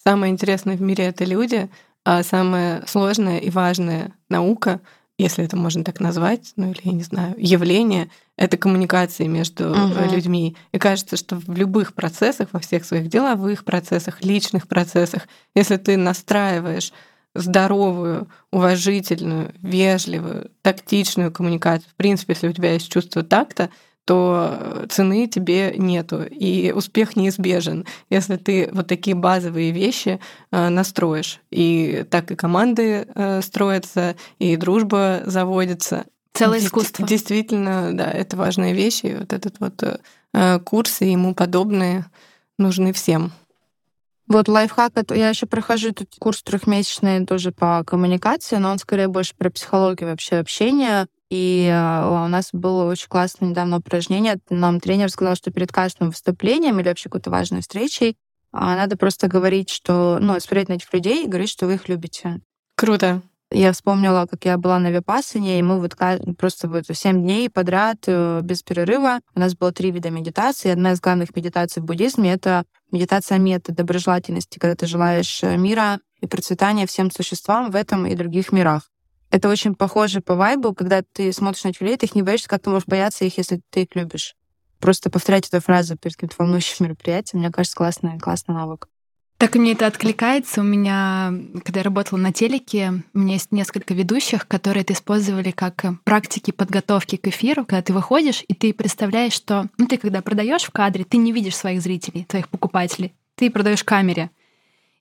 самое интересное в мире — это люди, а самое сложное и важное — наука — если это можно так назвать, ну или я не знаю, явление, это коммуникации между угу. людьми. И кажется, что в любых процессах, во всех своих деловых процессах, личных процессах, если ты настраиваешь здоровую, уважительную, вежливую, тактичную коммуникацию, в принципе, если у тебя есть чувство такта, то цены тебе нету, и успех неизбежен, если ты вот такие базовые вещи э, настроишь. И так и команды э, строятся, и дружба заводится. Целое искусство. Действительно, да, это важные вещи. И вот этот вот э, курс и ему подобные нужны всем. Вот лайфхак, это я еще прохожу тут курс трехмесячный тоже по коммуникации, но он скорее больше про психологию вообще общения. И а, у нас было очень классное недавно упражнение. Нам тренер сказал, что перед каждым выступлением или вообще какой-то важной встречей а, надо просто говорить, что, ну, смотреть на этих людей и говорить, что вы их любите. Круто. Я вспомнила, как я была на Випассане, и мы вот просто вот 7 дней подряд э, без перерыва. У нас было три вида медитации. Одна из главных медитаций в буддизме — это медитация мета, доброжелательности, когда ты желаешь э, мира и процветания всем существам в этом и других мирах. Это очень похоже по вайбу, когда ты смотришь на людей, ты их не боишься, как ты можешь бояться их, если ты их любишь. Просто повторять эту фразу перед каким-то волнующим мероприятием, мне кажется, классный, классный навык. Так мне это откликается. У меня, когда я работала на телеке, у меня есть несколько ведущих, которые это использовали как практики подготовки к эфиру, когда ты выходишь, и ты представляешь, что ну, ты когда продаешь в кадре, ты не видишь своих зрителей, своих покупателей, ты продаешь камере.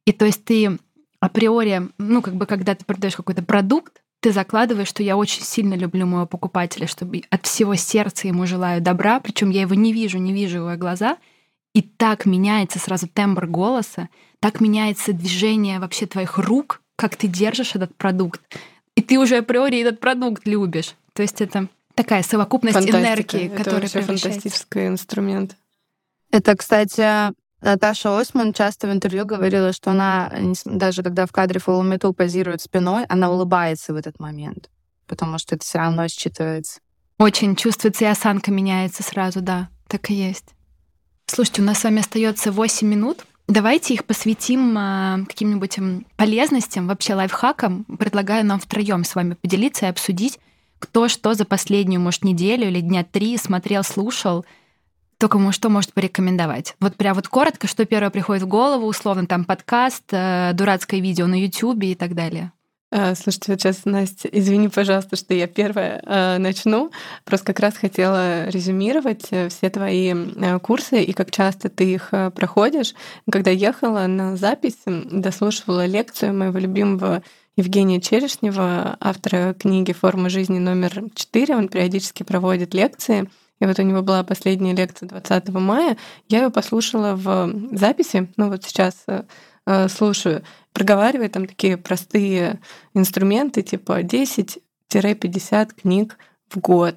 И то есть ты априори, ну, как бы, когда ты продаешь какой-то продукт, ты закладываешь, что я очень сильно люблю моего покупателя, чтобы от всего сердца ему желаю добра, причем я его не вижу, не вижу его глаза, и так меняется сразу тембр голоса, так меняется движение вообще твоих рук, как ты держишь этот продукт. И ты уже априори этот продукт любишь. То есть это такая совокупность Фантастика. энергии, это которая превращается. фантастический инструмент. Это, кстати, Наташа Осман часто в интервью говорила, что она, даже когда в кадре Metal позирует спиной, она улыбается в этот момент, потому что это все равно считывается. Очень чувствуется, и осанка меняется сразу, да, так и есть. Слушайте, у нас с вами остается 8 минут. Давайте их посвятим э, каким-нибудь полезностям, вообще лайфхакам. Предлагаю нам втроем с вами поделиться и обсудить, кто что за последнюю, может, неделю или дня три смотрел, слушал, кому что может порекомендовать. Вот прям вот коротко, что первое приходит в голову, условно там подкаст, э, дурацкое видео на Ютубе и так далее. А, слушайте, вот сейчас, Настя, извини, пожалуйста, что я первая э, начну. Просто как раз хотела резюмировать э, все твои э, курсы и как часто ты их э, проходишь. Когда ехала на запись, дослушивала лекцию моего любимого Евгения Черешнева, автора книги «Форма жизни номер 4». Он периодически проводит лекции — и вот у него была последняя лекция 20 мая. Я ее послушала в записи, ну вот сейчас э, э слушаю, проговаривает там такие простые инструменты, типа 10-50 книг в год,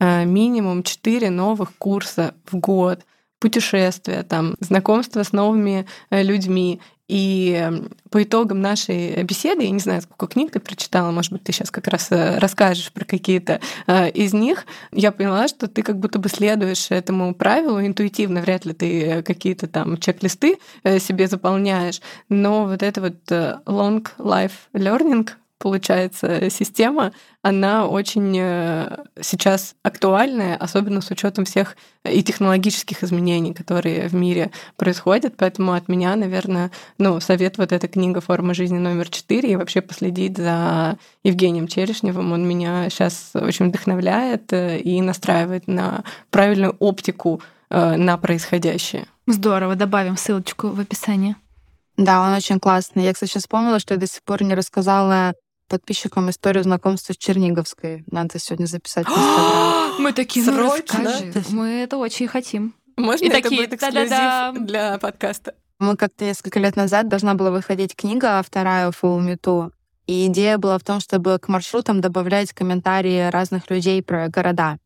э, минимум 4 новых курса в год, путешествия, там, знакомство с новыми людьми. И по итогам нашей беседы, я не знаю, сколько книг ты прочитала, может быть, ты сейчас как раз э, расскажешь про какие-то э, из них, я поняла, что ты как будто бы следуешь этому правилу интуитивно, вряд ли ты какие-то там чек-листы себе заполняешь, но вот это вот long life learning, получается, система, она очень э, сейчас актуальная, особенно с учетом всех и технологических изменений, которые в мире происходят. Поэтому от меня, наверное, ну, совет вот эта книга «Форма жизни номер четыре» и вообще последить за Евгением Черешневым. Он меня сейчас очень вдохновляет э, и настраивает на правильную оптику э, на происходящее. Здорово, добавим ссылочку в описании. Да, он очень классный. Я, кстати, вспомнила, что я до сих пор не рассказала подписчикам историю знакомства с Черниговской. Надо сегодня записать. (gasps) Мы такие, ну расскажи. Мы это очень хотим. Можно И это такие, будет эксклюзив да -да -да. для подкаста? Мы как-то несколько лет назад должна была выходить книга вторая Full Me Too. И идея была в том, чтобы к маршрутам добавлять комментарии разных людей про города.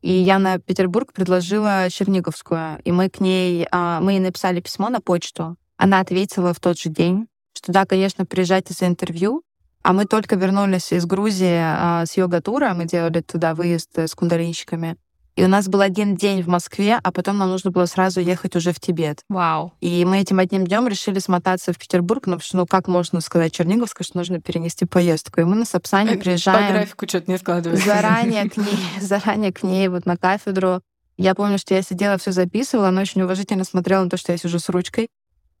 И я на Петербург предложила Черниговскую. И мы к ней, а, мы ей написали письмо на почту. Она ответила в тот же день, что да, конечно, приезжайте за интервью, а мы только вернулись из Грузии а, с йога-тура, мы делали туда выезд с кундалинщиками. И у нас был один день в Москве, а потом нам нужно было сразу ехать уже в Тибет. Вау. И мы этим одним днем решили смотаться в Петербург, ну, потому что, ну, как можно сказать Черниговской, что нужно перенести поездку. И мы на Сапсане приезжаем... По графику что-то не складывается. Заранее к ней, (laughs) заранее к ней вот на кафедру. Я помню, что я сидела, все записывала, она очень уважительно смотрела на то, что я сижу с ручкой.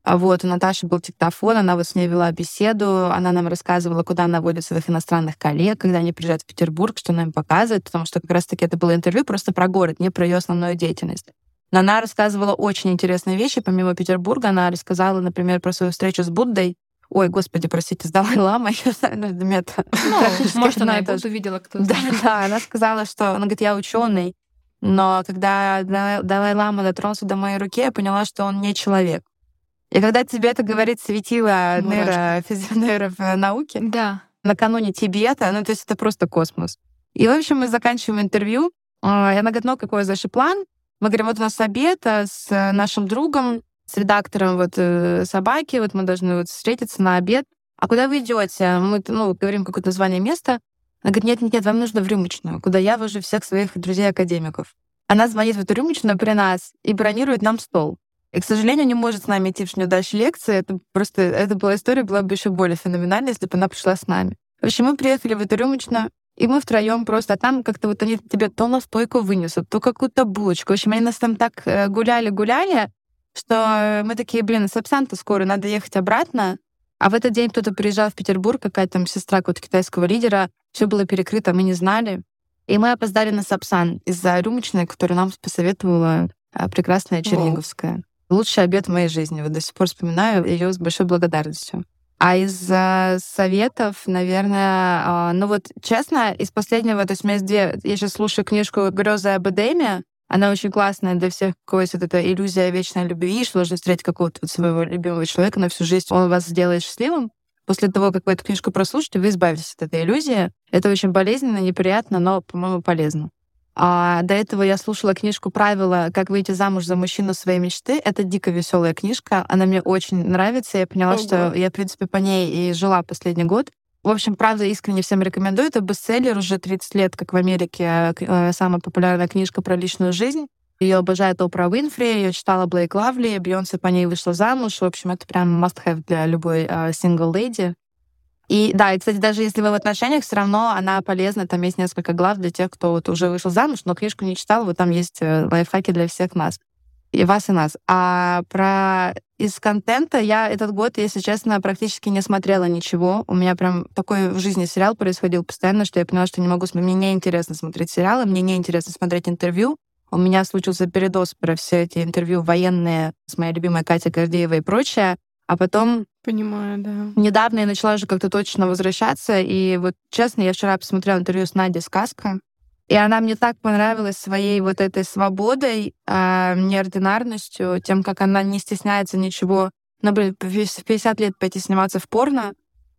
А вот у Наташи был диктофон, она вот с ней вела беседу, она нам рассказывала, куда она водит своих иностранных коллег, когда они приезжают в Петербург, что она им показывает, потому что как раз-таки это было интервью просто про город, не про ее основную деятельность. Но она рассказывала очень интересные вещи. Помимо Петербурга, она рассказала, например, про свою встречу с Буддой. Ой, господи, простите, с Далай-Ламой. (laughs) ну, может, она и Будду видела кто-то. Да, да, она сказала, что, она говорит, я ученый, но когда Далай-Лама дотронулся до моей руки, я поняла, что он не человек. И когда тебе это говорит светило нейрофизионеров (laughs) науки, да. накануне Тибета, ну, то есть это просто космос. И, в общем, мы заканчиваем интервью. А, и она говорит, ну, какой дальше план? Мы говорим, вот у нас обед а, с нашим другом, с редактором вот э, собаки, вот мы должны вот встретиться на обед. А куда вы идете? Мы, ну, говорим какое-то название места. Она говорит, нет, нет, нет, вам нужно в рюмочную, куда я вожу всех своих друзей-академиков. Она звонит в эту рюмочную при нас и бронирует нам стол. И, к сожалению, не может с нами идти в дальше лекции. Это просто, это была история, была бы еще более феноменальной, если бы она пришла с нами. В общем, мы приехали в эту рюмочную, и мы втроем просто, а там как-то вот они тебе то настойку вынесут, то какую-то булочку. В общем, они нас там так гуляли-гуляли, э, что мы такие, блин, Сапсан-то скоро, надо ехать обратно. А в этот день кто-то приезжал в Петербург, какая-то там сестра какого-то китайского лидера, все было перекрыто, мы не знали. И мы опоздали на Сапсан из-за рюмочной, которую нам посоветовала э, прекрасная Черниговская. Лучший обед в моей жизни. Вот до сих пор вспоминаю ее с большой благодарностью. А из э, советов, наверное, э, ну вот честно, из последнего, то есть у меня есть две, я сейчас слушаю книжку «Грезы об Эдеме», она очень классная для всех, у кого есть вот эта иллюзия вечной любви, что должны встретить какого-то вот своего любимого человека на всю жизнь, он вас сделает счастливым. После того, как вы эту книжку прослушаете, вы избавитесь от этой иллюзии. Это очень болезненно, неприятно, но, по-моему, полезно. А до этого я слушала книжку «Правила. Как выйти замуж за мужчину своей мечты». Это дико веселая книжка. Она мне очень нравится. Я поняла, Ого. что я, в принципе, по ней и жила последний год. В общем, правда, искренне всем рекомендую. Это бестселлер уже 30 лет, как в Америке. Э, самая популярная книжка про личную жизнь. Ее обожает Опра Уинфри, ее читала Блейк Лавли, Бейонсе по ней вышла замуж. В общем, это прям must-have для любой сингл uh, леди. И да, и, кстати, даже если вы в отношениях, все равно она полезна. Там есть несколько глав для тех, кто вот уже вышел замуж, но книжку не читал. Вот там есть э, лайфхаки для всех нас. И вас, и нас. А про из контента я этот год, если честно, практически не смотрела ничего. У меня прям такой в жизни сериал происходил постоянно, что я поняла, что не могу. Мне неинтересно смотреть сериалы, мне неинтересно смотреть интервью. У меня случился передоз про все эти интервью военные с моей любимой Катей Гордеевой и прочее. А потом Понимаю, да. Недавно я начала уже как-то точно возвращаться, и вот честно, я вчера посмотрела интервью с Надей Сказка, и она мне так понравилась своей вот этой свободой, э, неординарностью, тем, как она не стесняется ничего. Ну, блин, в 50 лет пойти сниматься в порно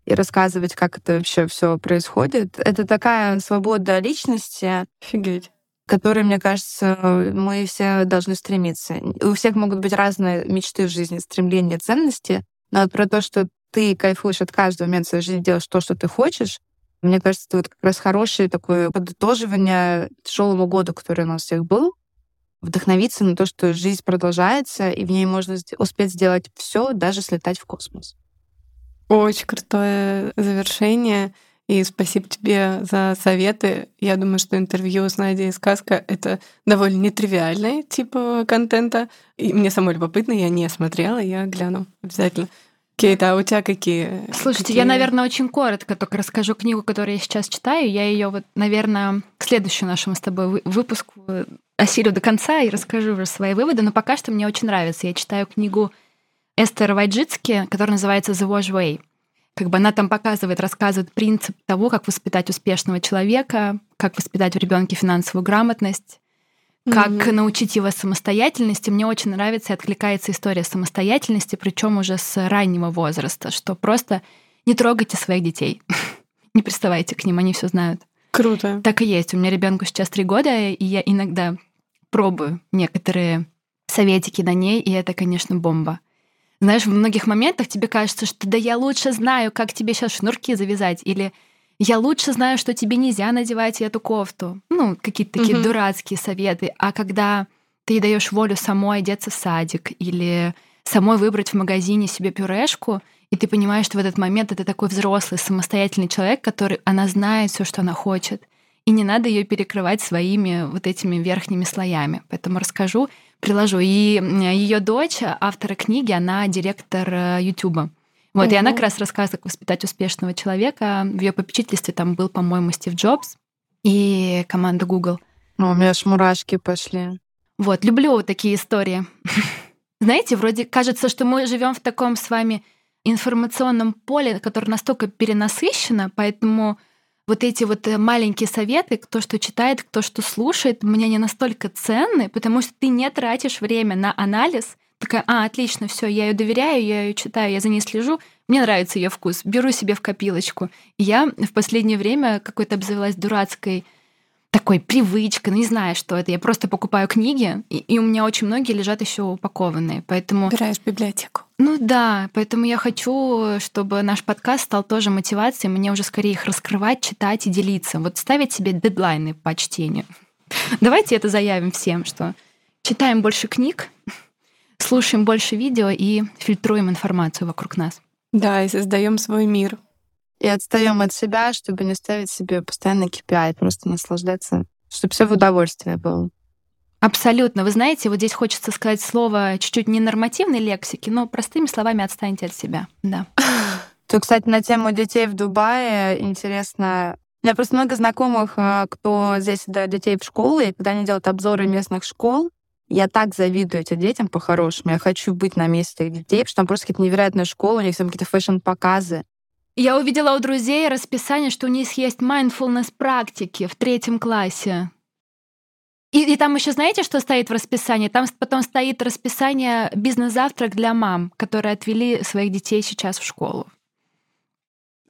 и рассказывать, как это вообще все происходит. Это такая свобода личности. Офигеть которой, мне кажется, мы все должны стремиться. У всех могут быть разные мечты в жизни, стремления, ценности, но про то, что ты кайфуешь от каждого момента своей жизни, делаешь то, что ты хочешь, мне кажется, это вот как раз хорошее такое подытоживание тяжелому году, который у нас всех был, вдохновиться на то, что жизнь продолжается, и в ней можно успеть сделать все, даже слетать в космос. Очень крутое завершение. И спасибо тебе за советы. Я думаю, что интервью с Надей и сказка — это довольно нетривиальный тип э, контента. И мне самой любопытно, я не смотрела, я гляну обязательно. Кейта, а у тебя какие? Слушайте, какие... я, наверное, очень коротко только расскажу книгу, которую я сейчас читаю. Я ее вот, наверное, к следующему нашему с тобой выпуску осилю до конца и расскажу уже свои выводы. Но пока что мне очень нравится. Я читаю книгу Эстер Вайджицки, которая называется «The Wash Way». Как бы она там показывает, рассказывает принцип того, как воспитать успешного человека, как воспитать в ребенке финансовую грамотность, как mm-hmm. научить его самостоятельности. Мне очень нравится и откликается история самостоятельности, причем уже с раннего возраста, что просто не трогайте своих детей, (laughs) не приставайте к ним, они все знают. Круто. Так и есть. У меня ребенку сейчас три года, и я иногда пробую некоторые советики на ней, и это, конечно, бомба. Знаешь, в многих моментах тебе кажется, что да я лучше знаю, как тебе сейчас шнурки завязать, или я лучше знаю, что тебе нельзя надевать эту кофту. Ну, какие-то такие угу. дурацкие советы. А когда ты даешь волю самой одеться в садик или самой выбрать в магазине себе пюрешку, и ты понимаешь, что в этот момент это такой взрослый, самостоятельный человек, который она знает все, что она хочет. И не надо ее перекрывать своими вот этими верхними слоями. Поэтому расскажу приложу. И ее дочь, автора книги, она директор Ютуба. Вот, угу. и она как раз рассказывает, как воспитать успешного человека. В ее попечительстве там был, по-моему, Стив Джобс и команда Google. Ну, у меня аж мурашки пошли. Вот, люблю вот такие истории. (laughs) Знаете, вроде кажется, что мы живем в таком с вами информационном поле, которое настолько перенасыщено, поэтому вот эти вот э, маленькие советы, кто что читает, кто что слушает, мне не настолько ценны, потому что ты не тратишь время на анализ. Такая, а, отлично, все, я ее доверяю, я ее читаю, я за ней слежу, мне нравится ее вкус, беру себе в копилочку. Я в последнее время какой-то обзавелась дурацкой такой привычкой, ну не знаю, что это. Я просто покупаю книги, и, и у меня очень многие лежат еще упакованные, поэтому... Убираешь библиотеку. Ну да, поэтому я хочу, чтобы наш подкаст стал тоже мотивацией, мне уже скорее их раскрывать, читать и делиться. Вот ставить себе дедлайны по чтению. (laughs) Давайте это заявим всем, что читаем больше книг, (laughs) слушаем больше видео и фильтруем информацию вокруг нас. Да, и создаем свой мир и отстаем от себя, чтобы не ставить себе постоянно KPI, просто наслаждаться, чтобы все в удовольствие было. Абсолютно. Вы знаете, вот здесь хочется сказать слово чуть-чуть не нормативной лексики, но простыми словами отстаньте от себя. Да. (laughs) То, кстати, на тему детей в Дубае интересно. У меня просто много знакомых, а, кто здесь дает детей в школу, и когда они делают обзоры местных школ, я так завидую этим детям по-хорошему. Я хочу быть на месте их детей, потому что там просто какие-то невероятные школы, у них там какие-то фэшн-показы. Я увидела у друзей расписание, что у них есть mindfulness практики в третьем классе. И, и там еще знаете, что стоит в расписании? Там потом стоит расписание бизнес-завтрак для мам, которые отвели своих детей сейчас в школу.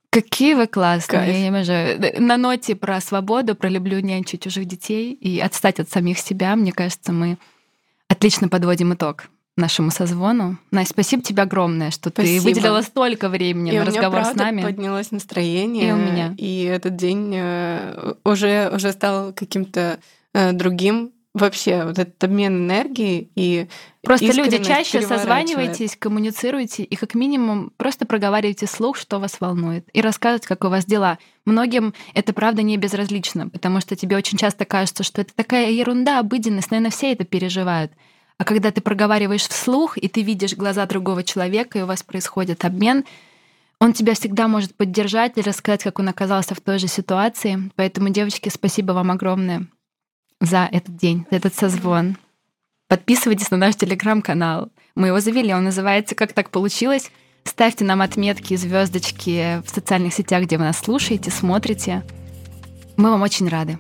Какие вы классные. Я же на ноте про свободу, про люблю нянчить чужих детей и отстать от самих себя, мне кажется, мы отлично подводим итог нашему созвону. Настя, спасибо тебе огромное, что спасибо. ты выделила столько времени и на разговор меня, с нами. поднялось настроение. И у меня. И этот день э, уже, уже стал каким-то э, другим. Вообще, вот этот обмен энергией и Просто люди чаще созванивайтесь, коммуницируйте и как минимум просто проговаривайте слух, что вас волнует, и рассказывайте, как у вас дела. Многим это правда не безразлично, потому что тебе очень часто кажется, что это такая ерунда, обыденность, наверное, все это переживают. А когда ты проговариваешь вслух, и ты видишь глаза другого человека, и у вас происходит обмен, он тебя всегда может поддержать и рассказать, как он оказался в той же ситуации. Поэтому, девочки, спасибо вам огромное за этот день, за этот созвон. Подписывайтесь на наш телеграм-канал. Мы его завели, он называется «Как так получилось?». Ставьте нам отметки, звездочки в социальных сетях, где вы нас слушаете, смотрите. Мы вам очень рады.